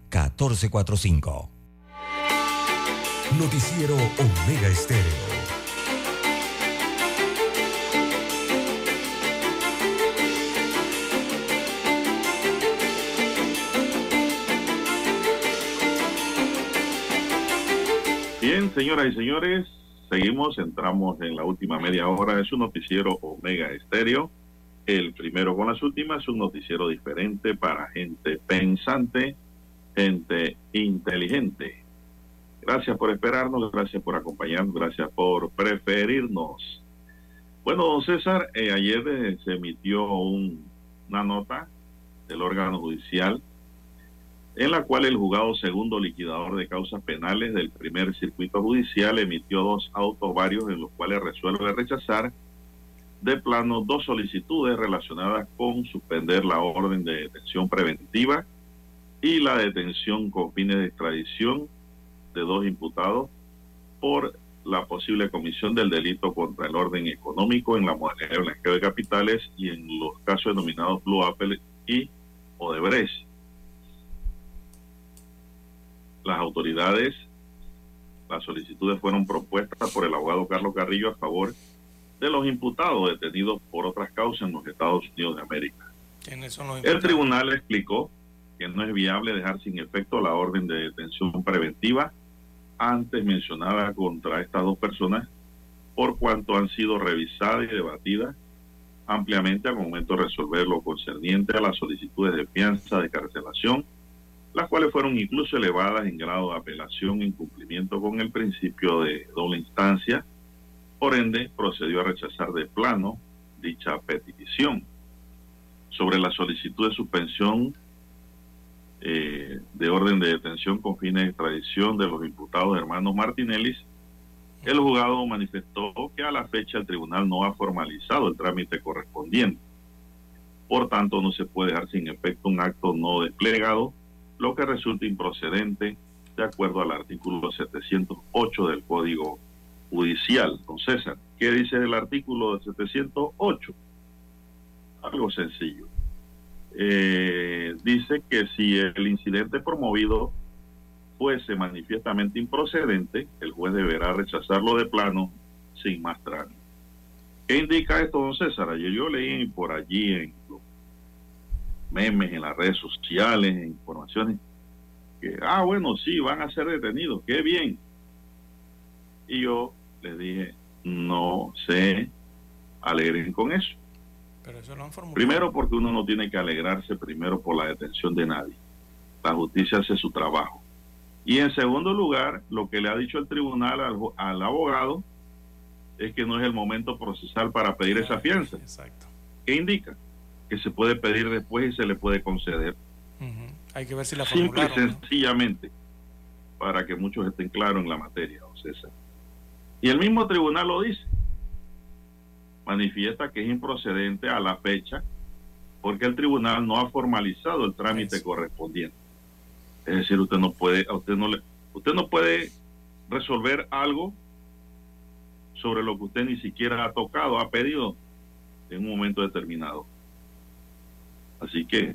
6614-1445. Noticiero Omega Estéreo. Bien, señoras y señores, seguimos, entramos en la última media hora de su noticiero Omega Estéreo. El primero con las últimas, un noticiero diferente para gente pensante, gente inteligente. Gracias por esperarnos, gracias por acompañarnos, gracias por preferirnos. Bueno, don César, eh, ayer eh, se emitió una nota del órgano judicial en la cual el juzgado segundo liquidador de causas penales del primer circuito judicial emitió dos autos varios en los cuales resuelve rechazar de plano dos solicitudes relacionadas con suspender la orden de detención preventiva y la detención con fines de extradición de dos imputados por la posible comisión del delito contra el orden económico en la modalidad de blanqueo de capitales y en los casos denominados Blue Apple y Odebrecht las autoridades, las solicitudes fueron propuestas por el abogado Carlos Carrillo a favor de los imputados detenidos por otras causas en los Estados Unidos de América. El tribunal explicó que no es viable dejar sin efecto la orden de detención preventiva antes mencionada contra estas dos personas por cuanto han sido revisadas y debatidas ampliamente al momento de resolver lo concerniente a las solicitudes de fianza de carcelación las cuales fueron incluso elevadas en grado de apelación en cumplimiento con el principio de doble instancia. Por ende, procedió a rechazar de plano dicha petición. Sobre la solicitud de suspensión eh, de orden de detención con fines de extradición de los imputados hermanos Martinelli, el juzgado manifestó que a la fecha el tribunal no ha formalizado el trámite correspondiente. Por tanto, no se puede dejar sin efecto un acto no desplegado lo que resulta improcedente de acuerdo al artículo 708 del Código Judicial. Don César, ¿qué dice el artículo 708? Algo sencillo. Eh, dice que si el incidente promovido fuese manifiestamente improcedente, el juez deberá rechazarlo de plano sin más trámite. ¿Qué indica esto, don César? Ayer yo leí por allí en memes en las redes sociales, en informaciones, que, ah, bueno, sí, van a ser detenidos, qué bien. Y yo les dije, no se alegren con eso. Pero eso lo han formulado. Primero porque uno no tiene que alegrarse primero por la detención de nadie. La justicia hace su trabajo. Y en segundo lugar, lo que le ha dicho el tribunal al, al abogado es que no es el momento procesal para pedir esa fianza. Exacto. ¿Qué indica? que se puede pedir después y se le puede conceder. Hay que ver si la Simple y sencillamente, para que muchos estén claros en la materia, César. Y el mismo tribunal lo dice. Manifiesta que es improcedente a la fecha porque el tribunal no ha formalizado el trámite correspondiente. Es decir, usted no puede, usted no le, usted no puede resolver algo sobre lo que usted ni siquiera ha tocado, ha pedido en un momento determinado. Así que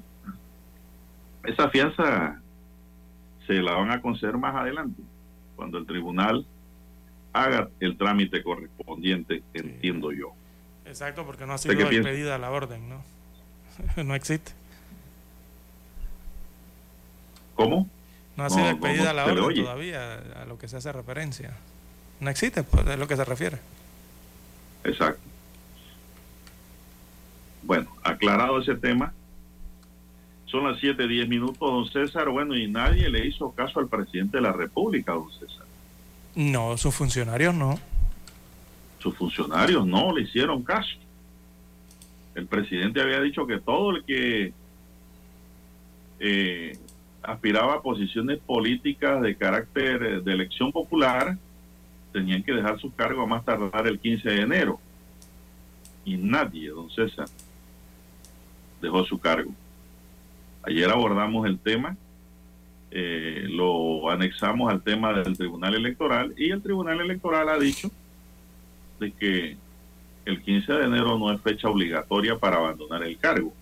esa fianza se la van a conceder más adelante, cuando el tribunal haga el trámite correspondiente, entiendo yo. Exacto, porque no ha sido expedida la orden, ¿no? no existe. ¿Cómo? No ha sido expedida la orden todavía, a lo que se hace referencia. No existe, pues, es lo que se refiere. Exacto. Bueno, aclarado ese tema, son las 7, 10 minutos, don César. Bueno, y nadie le hizo caso al presidente de la República, don César. No, sus funcionarios no. Sus funcionarios no le hicieron caso. El presidente había dicho que todo el que eh, aspiraba a posiciones políticas de carácter de elección popular tenían que dejar su cargo a más tardar el 15 de enero. Y nadie, don César, dejó su cargo. Ayer abordamos el tema, eh, lo anexamos al tema del Tribunal Electoral y el Tribunal Electoral ha dicho de que el 15 de enero no es fecha obligatoria para abandonar el cargo,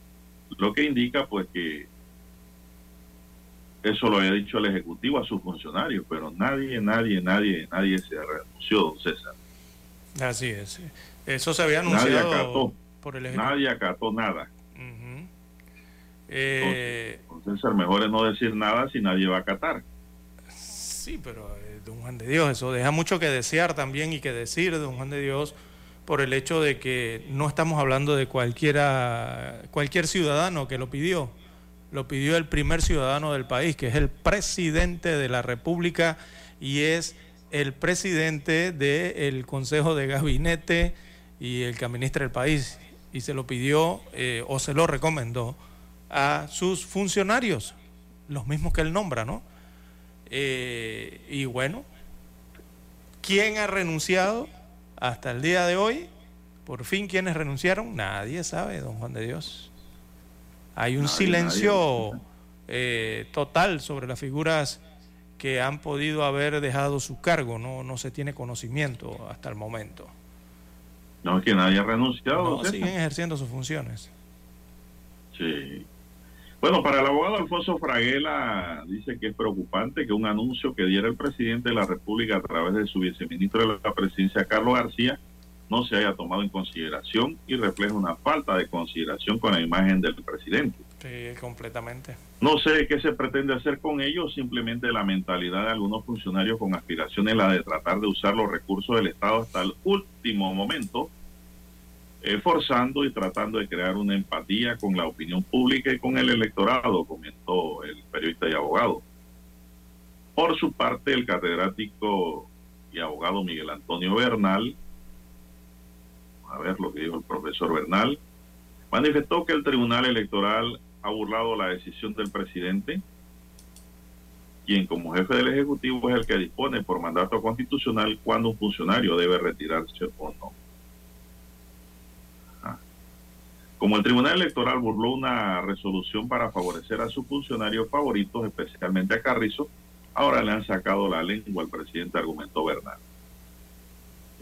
lo que indica pues que eso lo había dicho el Ejecutivo a sus funcionarios, pero nadie, nadie, nadie, nadie se renunció, don César. Así es. Eso se había anunciado nadie acató, por el Ejecutivo. Nadie acató nada. Eh, entonces, César, mejor es no decir nada si nadie va a acatar. Sí, pero don Juan de Dios, eso deja mucho que desear también y que decir, don Juan de Dios, por el hecho de que no estamos hablando de cualquiera, cualquier ciudadano que lo pidió. Lo pidió el primer ciudadano del país, que es el presidente de la República y es el presidente del Consejo de Gabinete y el que administra el país. Y se lo pidió eh, o se lo recomendó a sus funcionarios, los mismos que él nombra, ¿no? Eh, y bueno, ¿quién ha renunciado hasta el día de hoy? Por fin, ¿quiénes renunciaron? Nadie sabe, don Juan de Dios. Hay un Nadie, silencio nadie. eh, total sobre las figuras que han podido haber dejado su cargo, no, no se tiene conocimiento hasta el momento. No es que nadie ha renunciado. No, siguen ejerciendo sus funciones. Sí. Bueno, para el abogado Alfonso Fraguela dice que es preocupante que un anuncio que diera el presidente de la República a través de su viceministro de la presidencia, Carlos García, no se haya tomado en consideración y refleja una falta de consideración con la imagen del presidente. Sí, completamente. No sé qué se pretende hacer con ello, simplemente la mentalidad de algunos funcionarios con aspiraciones, la de tratar de usar los recursos del Estado hasta el último momento, forzando y tratando de crear una empatía con la opinión pública y con el electorado, comentó el periodista y abogado. Por su parte, el catedrático y abogado Miguel Antonio Bernal, a ver lo que dijo el profesor Bernal, manifestó que el Tribunal Electoral ha burlado la decisión del presidente, quien como jefe del Ejecutivo es el que dispone por mandato constitucional cuando un funcionario debe retirarse o no. Ajá. Como el Tribunal Electoral burló una resolución para favorecer a sus funcionarios favoritos, especialmente a Carrizo, ahora le han sacado la lengua al presidente, argumentó Bernal.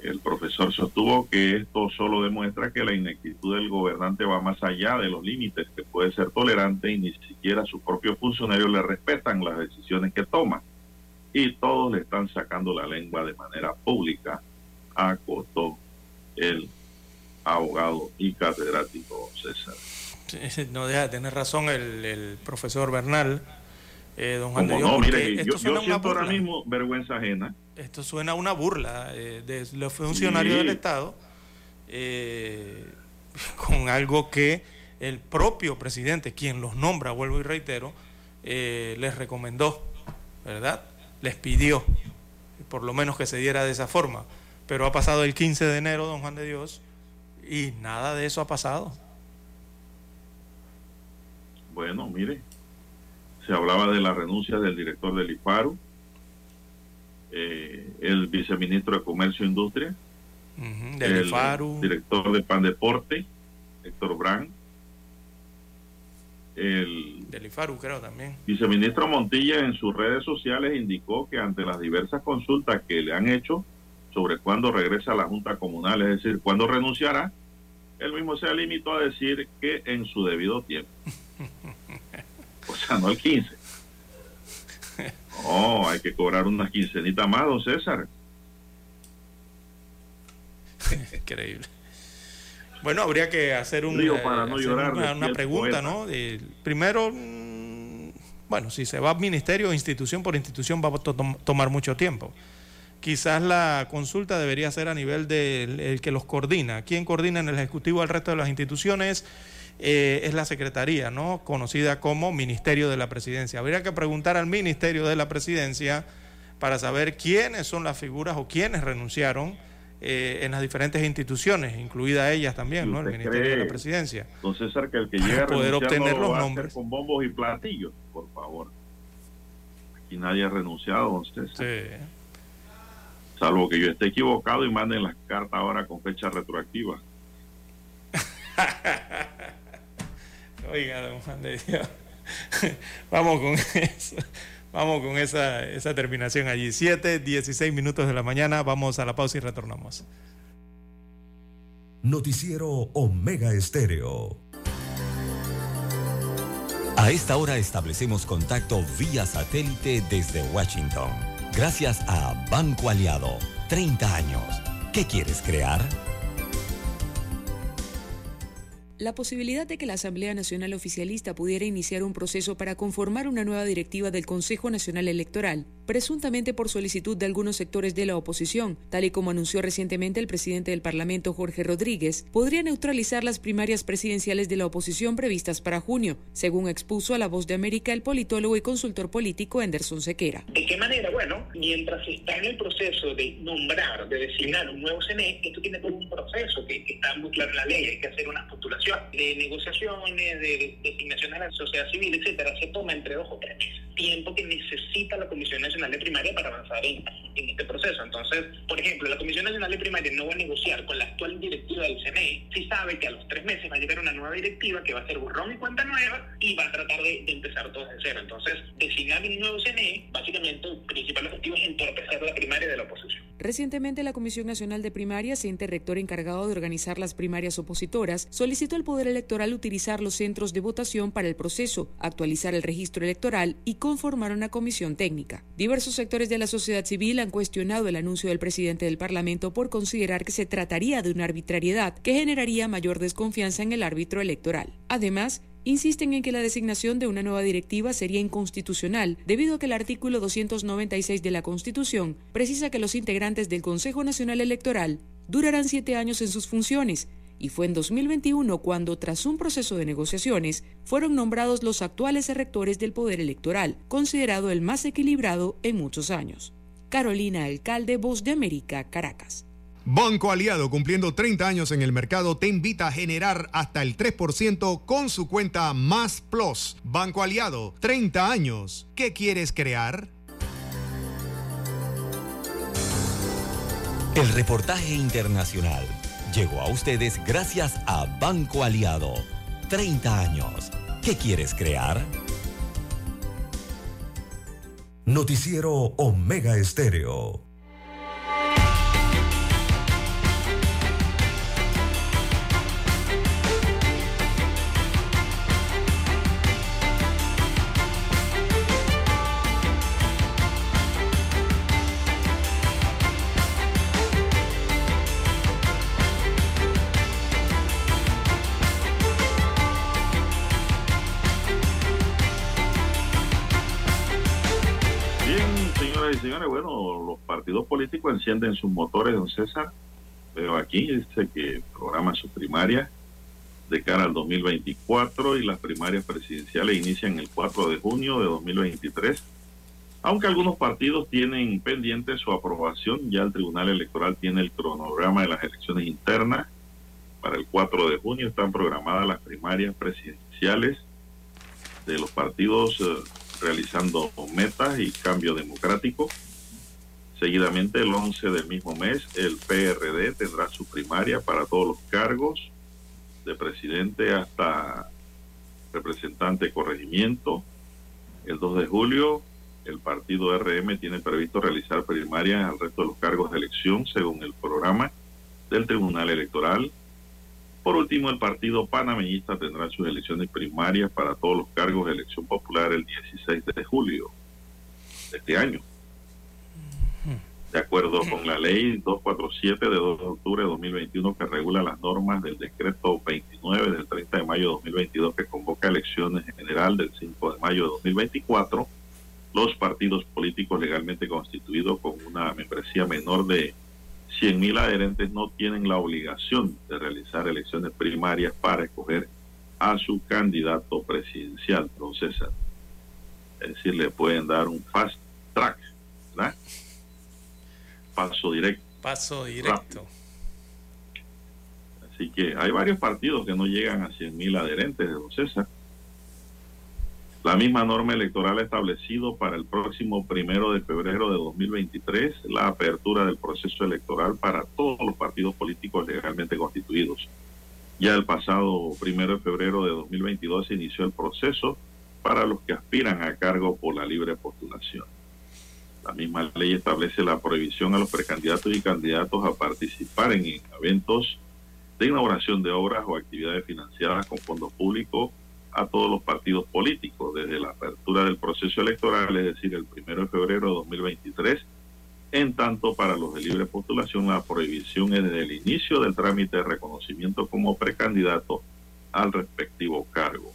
El profesor sostuvo que esto solo demuestra que la ineptitud del gobernante va más allá de los límites que puede ser tolerante y ni siquiera sus propios funcionarios le respetan las decisiones que toma. Y todos le están sacando la lengua de manera pública, acotó el abogado y catedrático César. Sí, No deja de tener razón el, el profesor Bernal, eh, don Juan de Dios, no, mire, esto yo, yo suena una siento ahora mismo vergüenza ajena. Esto suena a una burla eh, de los funcionarios Sí. del Estado eh, con algo que el propio presidente, quien los nombra, vuelvo y reitero, eh, les recomendó, ¿verdad? Les pidió, por lo menos que se diera de esa forma. Pero ha pasado el 15 de enero, don Juan de Dios, y nada de eso ha pasado. Bueno, mire, se hablaba de la renuncia del director del IPARU, eh, el viceministro de Comercio e Industria, Ujú, del el IFARU. director de Pandeporte, Héctor Brand, el Del IFARU, creo también. viceministro Montilla en sus redes sociales indicó que ante las diversas consultas que le han hecho sobre cuándo regresa a la Junta Comunal, es decir, cuándo renunciará, él mismo se limitó a decir que en su debido tiempo. O sea, no el 15. No, hay que cobrar unas quincenitas más, don César. Increíble. Bueno, habría que hacer un, eh, para no hacer llorar, una, pregunta, poeta. ¿no? Primero, mm, bueno, si se va ministerio, institución por institución, va a to- tom- tomar mucho tiempo. Quizás la consulta debería ser a nivel del el que los coordina. ¿Quién coordina en el Ejecutivo al resto de las instituciones? Eh, es la Secretaría, ¿no? Conocida como Ministerio de la Presidencia. Habría que preguntar al Ministerio de la Presidencia para saber quiénes son las figuras o quiénes renunciaron eh, en las diferentes instituciones, incluida ellas también, ¿no? El ¿Usted Ministerio de la Presidencia. Don César, que el que llega a poder obtener los nombres. con bombos y platillos, por favor. Aquí nadie ha renunciado, don César. Salvo que yo esté equivocado y manden las cartas ahora con fecha retroactiva. Oiga, don Juan de Dios. Vamos con eso. Vamos con esa, esa terminación allí. 7, 16 minutos de la mañana. Vamos a la pausa y retornamos. Noticiero Omega Estéreo. A esta hora establecemos contacto vía satélite desde Washington. Gracias a Banco Aliado. 30 años. ¿Qué quieres crear? La posibilidad de que la Asamblea Nacional Oficialista pudiera iniciar un proceso para conformar una nueva directiva del Consejo Nacional Electoral, presuntamente por solicitud de algunos sectores de la oposición, tal y como anunció recientemente el presidente del Parlamento Jorge Rodríguez, podría neutralizar las primarias presidenciales de la oposición previstas para junio, según expuso a La Voz de América el politólogo y consultor político Anderson Sequera. ¿De qué manera? Bueno, mientras está en el proceso de nombrar, de designar un nuevo CNE, esto tiene todo un proceso que, está muy claro en la ley, hay que hacer una postulación de negociaciones, de designaciones a la sociedad civil, etcétera, se toma entre dos o tres meses. Tiempo que necesita la Comisión Nacional de Primaria para avanzar en, en este proceso. Entonces, por ejemplo, la Comisión Nacional de Primaria no va a negociar con la actual directiva del CNE si sabe que a los tres meses va a llegar una nueva directiva que va a ser borrón y cuenta nueva y va a tratar de, de empezar todo de cero. Entonces, designar un nuevo CNE, básicamente el principal objetivo es entorpecer la primaria de la oposición. Recientemente, la Comisión Nacional de Primarias, ente rector encargado de organizar las primarias opositoras, solicitó al Poder Electoral utilizar los centros de votación para el proceso, actualizar el registro electoral y conformar una comisión técnica. Diversos sectores de la sociedad civil han cuestionado el anuncio del presidente del Parlamento por considerar que se trataría de una arbitrariedad que generaría mayor desconfianza en el árbitro electoral. Además, insisten en que la designación de una nueva directiva sería inconstitucional debido a que el artículo 296 de la Constitución precisa que los integrantes del Consejo Nacional Electoral durarán siete años en sus funciones y fue en 2021 cuando, tras un proceso de negociaciones, fueron nombrados los actuales rectores del Poder Electoral, considerado el más equilibrado en muchos años. Carolina Alcalde, Voz de América, Caracas. Banco Aliado, cumpliendo 30 años en el mercado, te invita a generar hasta el 3% con su cuenta Más Plus. Banco Aliado, 30 años. ¿Qué quieres crear? El reportaje internacional llegó a ustedes gracias a Banco Aliado. 30 años. ¿Qué quieres crear? Noticiero Omega Estéreo. Señores, bueno, los partidos políticos encienden sus motores, don César. Pero aquí dice que programan su primaria de cara al 2024 y las primarias presidenciales inician el 4 de junio de 2023. Aunque algunos partidos tienen pendiente su aprobación, ya el Tribunal Electoral tiene el cronograma de las elecciones internas. Para el 4 de junio están programadas las primarias presidenciales de los partidos eh, realizando metas y cambio democrático. Seguidamente, el 11 del mismo mes, el PRD tendrá su primaria para todos los cargos, de presidente hasta representante corregimiento. El 2 de julio, el partido RM tiene previsto realizar primarias al resto de los cargos de elección según el programa del Tribunal Electoral. Por último, el partido panameñista tendrá sus elecciones primarias para todos los cargos de elección popular el 16 de julio de este año. De acuerdo con la ley 247 de 2 de octubre de 2021 que regula las normas del decreto 29 del 30 de mayo de 2022 que convoca elecciones en general del 5 de mayo de 2024, los partidos políticos legalmente constituidos con una membresía menor de 100.000 adherentes no tienen la obligación de realizar elecciones primarias para escoger a su candidato presidencial, don César. Es decir, le pueden dar un fast track, ¿verdad? Paso directo. Paso directo. Así que hay varios partidos que no llegan a 100.000 adherentes, don César. La misma norma electoral ha establecido para el próximo primero de febrero de 2023 la apertura del proceso electoral para todos los partidos políticos legalmente constituidos. Ya el pasado primero de febrero de 2022 se inició el proceso para los que aspiran a cargo por la libre postulación. La misma ley establece la prohibición a los precandidatos y candidatos a participar en eventos de inauguración de obras o actividades financiadas con fondos públicos a todos los partidos políticos desde la apertura del proceso electoral, es decir, el primero de febrero de 2023. En tanto, para los de libre postulación, la prohibición es desde el inicio del trámite de reconocimiento como precandidato al respectivo cargo.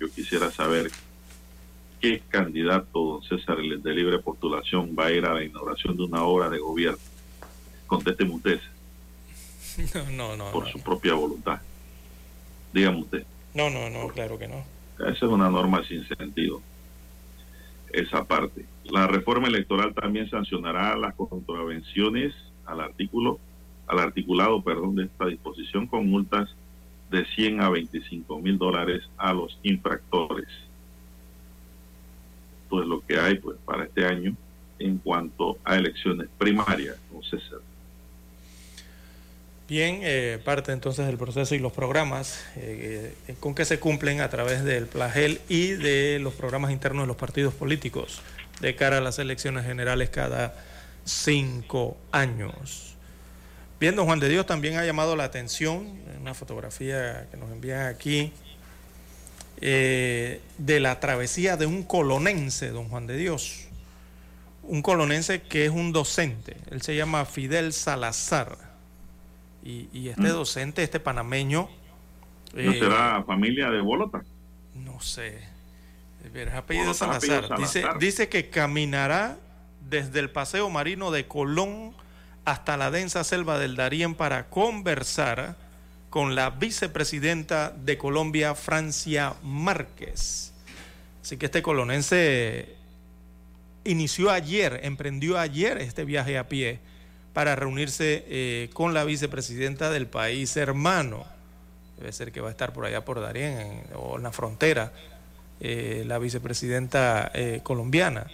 Yo quisiera saber qué candidato, don César, de libre postulación, va a ir a la inauguración de una obra de gobierno. Contésteme usted. No, no, Por su propia voluntad. Dígame usted. No, no, no, claro que no. Esa es una norma sin sentido. Esa parte. La reforma electoral también sancionará las contravenciones al artículo, al articulado, perdón, de esta disposición con multas de 100 a 25 mil dólares a los infractores. Esto es lo que hay pues para este año en cuanto a elecciones primarias, don César. Bien, eh, parte entonces del proceso y los programas eh, eh, con que se cumplen a través del PLAGEL y de los programas internos de los partidos políticos de cara a las elecciones generales cada cinco años. Bien, don Juan de Dios también ha llamado la atención, en una fotografía que nos envían aquí, de la travesía de un colonense, don Juan de Dios. Un colonense que es un docente, él se llama Fidel Salazar y, este mm. docente, este panameño... ¿No eh, será familia de Bolota? No sé. apellido Salazar. Dice, dice que caminará desde el paseo marino de Colón hasta la densa selva del Darién para conversar con la vicepresidenta de Colombia, Francia Márquez. Así que este colonense inició ayer, emprendió ayer este viaje a pie para reunirse eh, con la vicepresidenta del país hermano. Debe ser que va a estar por allá por Darién o en la frontera, eh, la vicepresidenta eh, colombiana.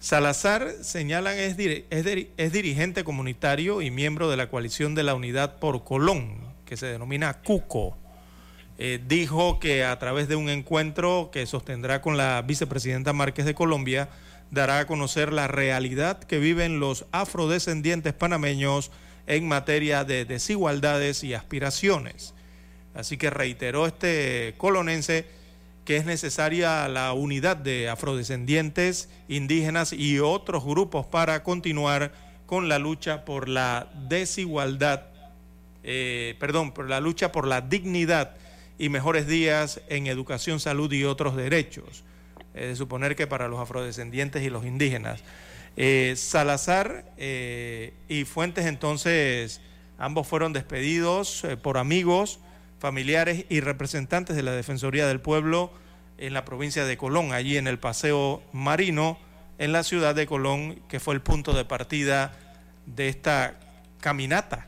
Salazar, señalan, es, es, dirigente comunitario y miembro de la coalición de la Unidad por Colón, que se denomina CUCO. dijo que a través de un encuentro que sostendrá con la vicepresidenta Márquez de Colombia, dará a conocer la realidad que viven los afrodescendientes panameños en materia de desigualdades y aspiraciones. Así que reiteró este colonense que es necesaria la unidad de afrodescendientes, indígenas y otros grupos para continuar con la lucha por la desigualdad, eh, perdón, por la lucha por la dignidad y mejores días en educación, salud y otros derechos de suponer que para los afrodescendientes y los indígenas. Eh, Salazar eh, y Fuentes entonces ambos fueron despedidos eh, por amigos, familiares y representantes de la Defensoría del Pueblo en la provincia de Colón, allí en el Paseo Marino, en la ciudad de Colón, que fue el punto de partida de esta caminata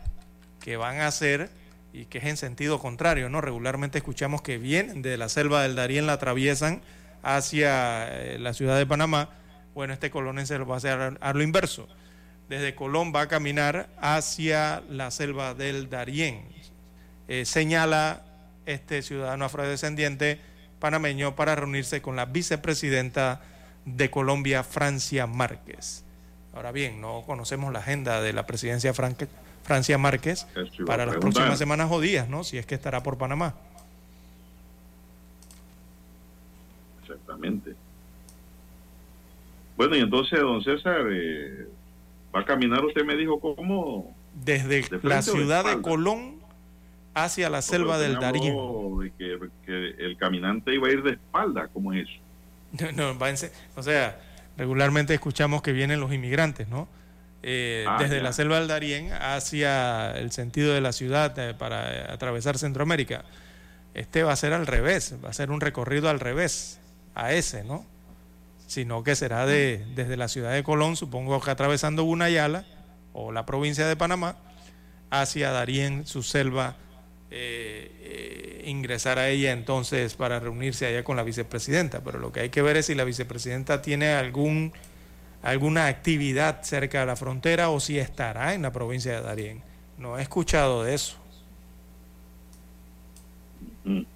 que van a hacer y que es en sentido contrario, ¿no? Regularmente escuchamos que vienen de la selva del Darién, la atraviesan hacia eh, la ciudad de Panamá, bueno, este colonense lo va a hacer a lo inverso. Desde Colón va a caminar hacia la selva del Darién. Eh, señala este ciudadano afrodescendiente panameño para reunirse con la vicepresidenta de Colombia, Francia Márquez. Ahora bien, no conocemos la agenda de la presidencia Francia Márquez para las próximas semanas o días, ¿no? Si es que estará por Panamá. Exactamente. Bueno, y entonces, don César, eh, ¿va a caminar usted me dijo cómo? Desde la ciudad de, Colón hacia la selva del que, el caminante iba a ir de espalda, ¿cómo es eso? No, o sea, regularmente escuchamos que vienen los inmigrantes, ¿no? Eh, ah, desde la selva del Darién hacia el sentido de la ciudad eh, para atravesar Centroamérica. Este va a ser al revés, va a ser un recorrido al revés a ese, ¿no? Sino que será de, desde la ciudad de Colón, supongo que atravesando Gunayala o la provincia de Panamá, hacia Darién, su selva, eh, eh, ingresar a ella entonces para reunirse allá con la vicepresidenta. Pero lo que hay que ver es si la vicepresidenta tiene algún, alguna actividad cerca de la frontera o si estará en la provincia de Darién. No he escuchado de eso. Mm.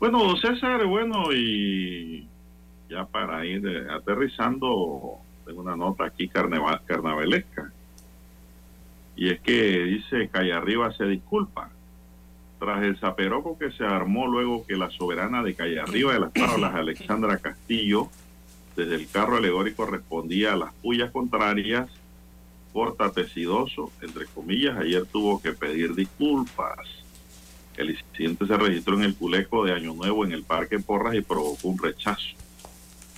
Bueno, César, bueno, y ya para ir eh, aterrizando, tengo una nota aquí carnavalesca. Y es que dice Calle Arriba se disculpa tras el zaperoco que se armó luego que la soberana de Calle Arriba de las Tablas, Alexandra Castillo, desde el carro alegórico respondía a las pullas contrarias, corta tesidoso, entre comillas, ayer tuvo que pedir disculpas. El incidente se registró en el culeco de Año Nuevo en el Parque Porras y provocó un rechazo.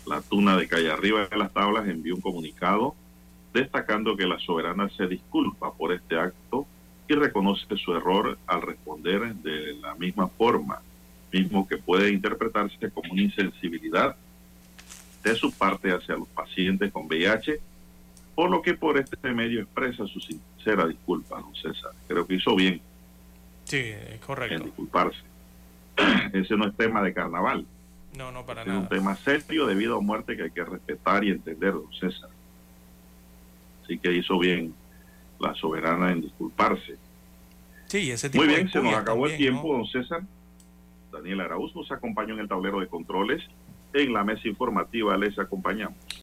La tuna de Calle Arriba de las Tablas envió un comunicado destacando que la soberana se disculpa por este acto y reconoce su error al responder de la misma forma, mismo que puede interpretarse como una insensibilidad de su parte hacia los pacientes con VIH, por lo que por este medio expresa su sincera disculpa, don César. Creo que hizo bien. Sí, es correcto. En disculparse. Ese no es tema de carnaval. No, no, para nada. Es un tema serio de vida o muerte que hay que respetar y entender, don César. Así que hizo bien la soberana en disculparse. Sí, ese tipo Muy bien, de se nos acabó el tiempo, ¿no? don César. Daniel Araúz nos acompañó en el tablero de controles. En la mesa informativa les acompañamos.